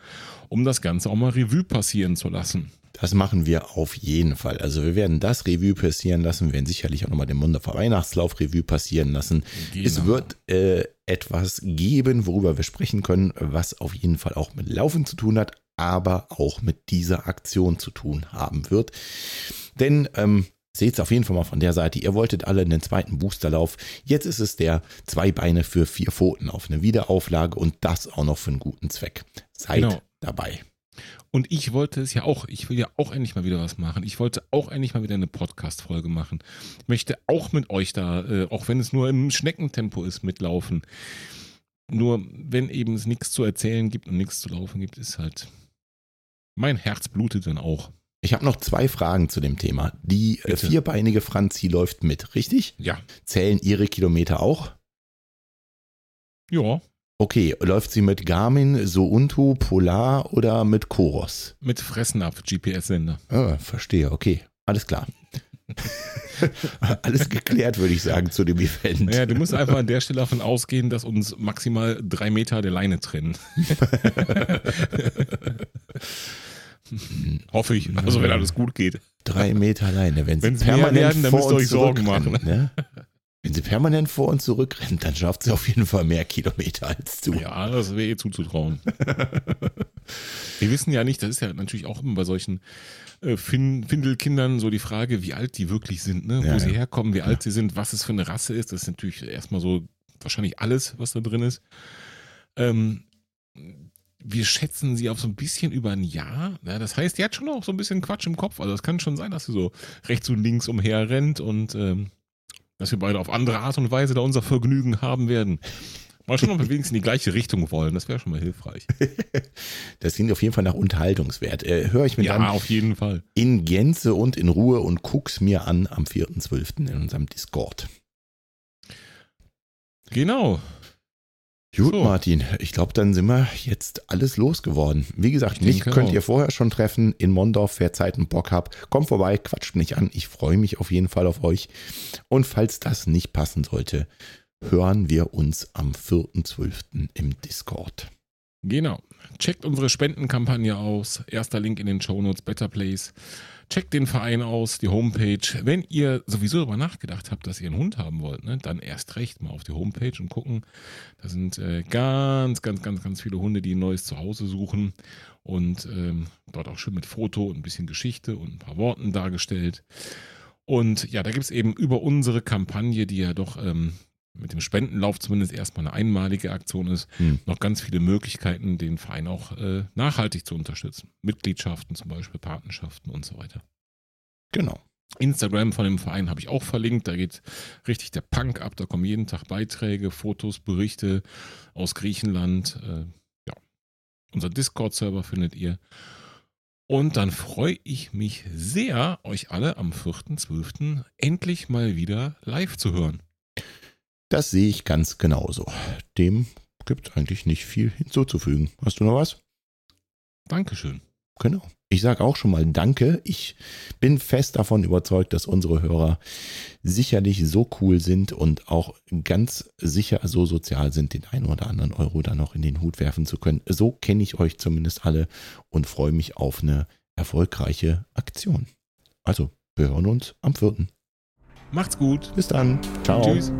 B: um das Ganze auch mal Revue passieren zu lassen.
A: Das machen wir auf jeden Fall. Also wir werden das Revue passieren lassen, wir werden sicherlich auch nochmal den Munderfer Weihnachtslauf Revue passieren lassen. Genau. Es wird äh, etwas geben, worüber wir sprechen können, was auf jeden Fall auch mit Laufen zu tun hat, aber auch mit dieser Aktion zu tun haben wird. Denn ähm, Seht es auf jeden Fall mal von der Seite. Ihr wolltet alle einen zweiten Boosterlauf. Jetzt ist es der zwei Beine für vier Pfoten auf eine Wiederauflage und das auch noch für einen guten Zweck. Seid genau. dabei.
B: Und ich wollte es ja auch, ich will ja auch endlich mal wieder was machen. Ich wollte auch endlich mal wieder eine Podcast-Folge machen. Ich möchte auch mit euch da, äh, auch wenn es nur im Schneckentempo ist, mitlaufen. Nur wenn eben es nichts zu erzählen gibt und nichts zu laufen gibt, ist halt, mein Herz blutet dann auch.
A: Ich habe noch zwei Fragen zu dem Thema. Die äh, Bitte. vierbeinige Franzi läuft mit, richtig?
B: Ja.
A: Zählen ihre Kilometer auch?
B: Ja.
A: Okay, läuft sie mit Garmin, Sountu, Polar oder mit Koros?
B: Mit Fressnapf, GPS-Sender.
A: Ah, verstehe, okay. Alles klar. Alles geklärt, würde ich sagen, zu dem Event.
B: Ja, du musst einfach an der Stelle davon ausgehen, dass uns maximal drei Meter der Leine trennen. Hoffe ich. Also wenn alles gut geht.
A: Drei Meter alleine. Wenn
B: sie permanent werden, dann
A: müsst
B: ihr euch Sorgen machen.
A: Ne? Wenn sie permanent vor und zurück rennt, dann schafft sie auf jeden Fall mehr Kilometer als du.
B: Ja, das wäre ihr zuzutrauen. Wir wissen ja nicht, das ist ja natürlich auch immer bei solchen äh, Findelkindern so die Frage, wie alt die wirklich sind, ne? wo ja, sie ja. herkommen, wie ja. alt sie sind, was es für eine Rasse ist. Das ist natürlich erstmal so wahrscheinlich alles, was da drin ist. Ähm, wir schätzen sie auf so ein bisschen über ein Jahr. Ja, das heißt, die hat schon auch so ein bisschen Quatsch im Kopf. Also es kann schon sein, dass sie so rechts und links umher rennt und ähm, dass wir beide auf andere Art und Weise da unser Vergnügen haben werden. Mal schauen, ob wir wenigstens in die gleiche Richtung wollen. Das wäre schon mal hilfreich.
A: das klingt auf jeden Fall nach Unterhaltungswert. Äh, Höre ich mir
B: ja,
A: dann
B: auf jeden Fall.
A: in Gänze und in Ruhe und guck's mir an am 4.12. in unserem Discord.
B: Genau.
A: Gut, so. Martin, ich glaube, dann sind wir jetzt alles losgeworden. Wie gesagt, mich könnt auch. ihr vorher schon treffen in Mondorf, wer Zeit und Bock habt. Kommt vorbei, quatscht mich an. Ich freue mich auf jeden Fall auf euch. Und falls das nicht passen sollte, hören wir uns am 4.12. im Discord.
B: Genau. Checkt unsere Spendenkampagne aus. Erster Link in den Show Notes, Better Place. Checkt den Verein aus, die Homepage. Wenn ihr sowieso darüber nachgedacht habt, dass ihr einen Hund haben wollt, ne, dann erst recht mal auf die Homepage und gucken. Da sind äh, ganz, ganz, ganz, ganz viele Hunde, die ein neues Zuhause suchen. Und ähm, dort auch schön mit Foto und ein bisschen Geschichte und ein paar Worten dargestellt. Und ja, da gibt es eben über unsere Kampagne, die ja doch ähm, mit dem Spendenlauf zumindest erstmal eine einmalige Aktion ist, hm. noch ganz viele Möglichkeiten, den Verein auch äh, nachhaltig zu unterstützen. Mitgliedschaften zum Beispiel, Patenschaften und so weiter.
A: Genau.
B: Instagram von dem Verein habe ich auch verlinkt. Da geht richtig der Punk ab. Da kommen jeden Tag Beiträge, Fotos, Berichte aus Griechenland. Äh, ja. Unser Discord-Server findet ihr. Und dann freue ich mich sehr, euch alle am 4.12. endlich mal wieder live zu hören.
A: Das sehe ich ganz genauso. Dem gibt eigentlich nicht viel hinzuzufügen. Hast du noch was?
B: Dankeschön.
A: Genau. Ich sage auch schon mal Danke. Ich bin fest davon überzeugt, dass unsere Hörer sicherlich so cool sind und auch ganz sicher so sozial sind, den einen oder anderen Euro dann noch in den Hut werfen zu können. So kenne ich euch zumindest alle und freue mich auf eine erfolgreiche Aktion. Also, wir hören uns am 4.
B: Macht's gut.
A: Bis dann. Ciao. Tschüss.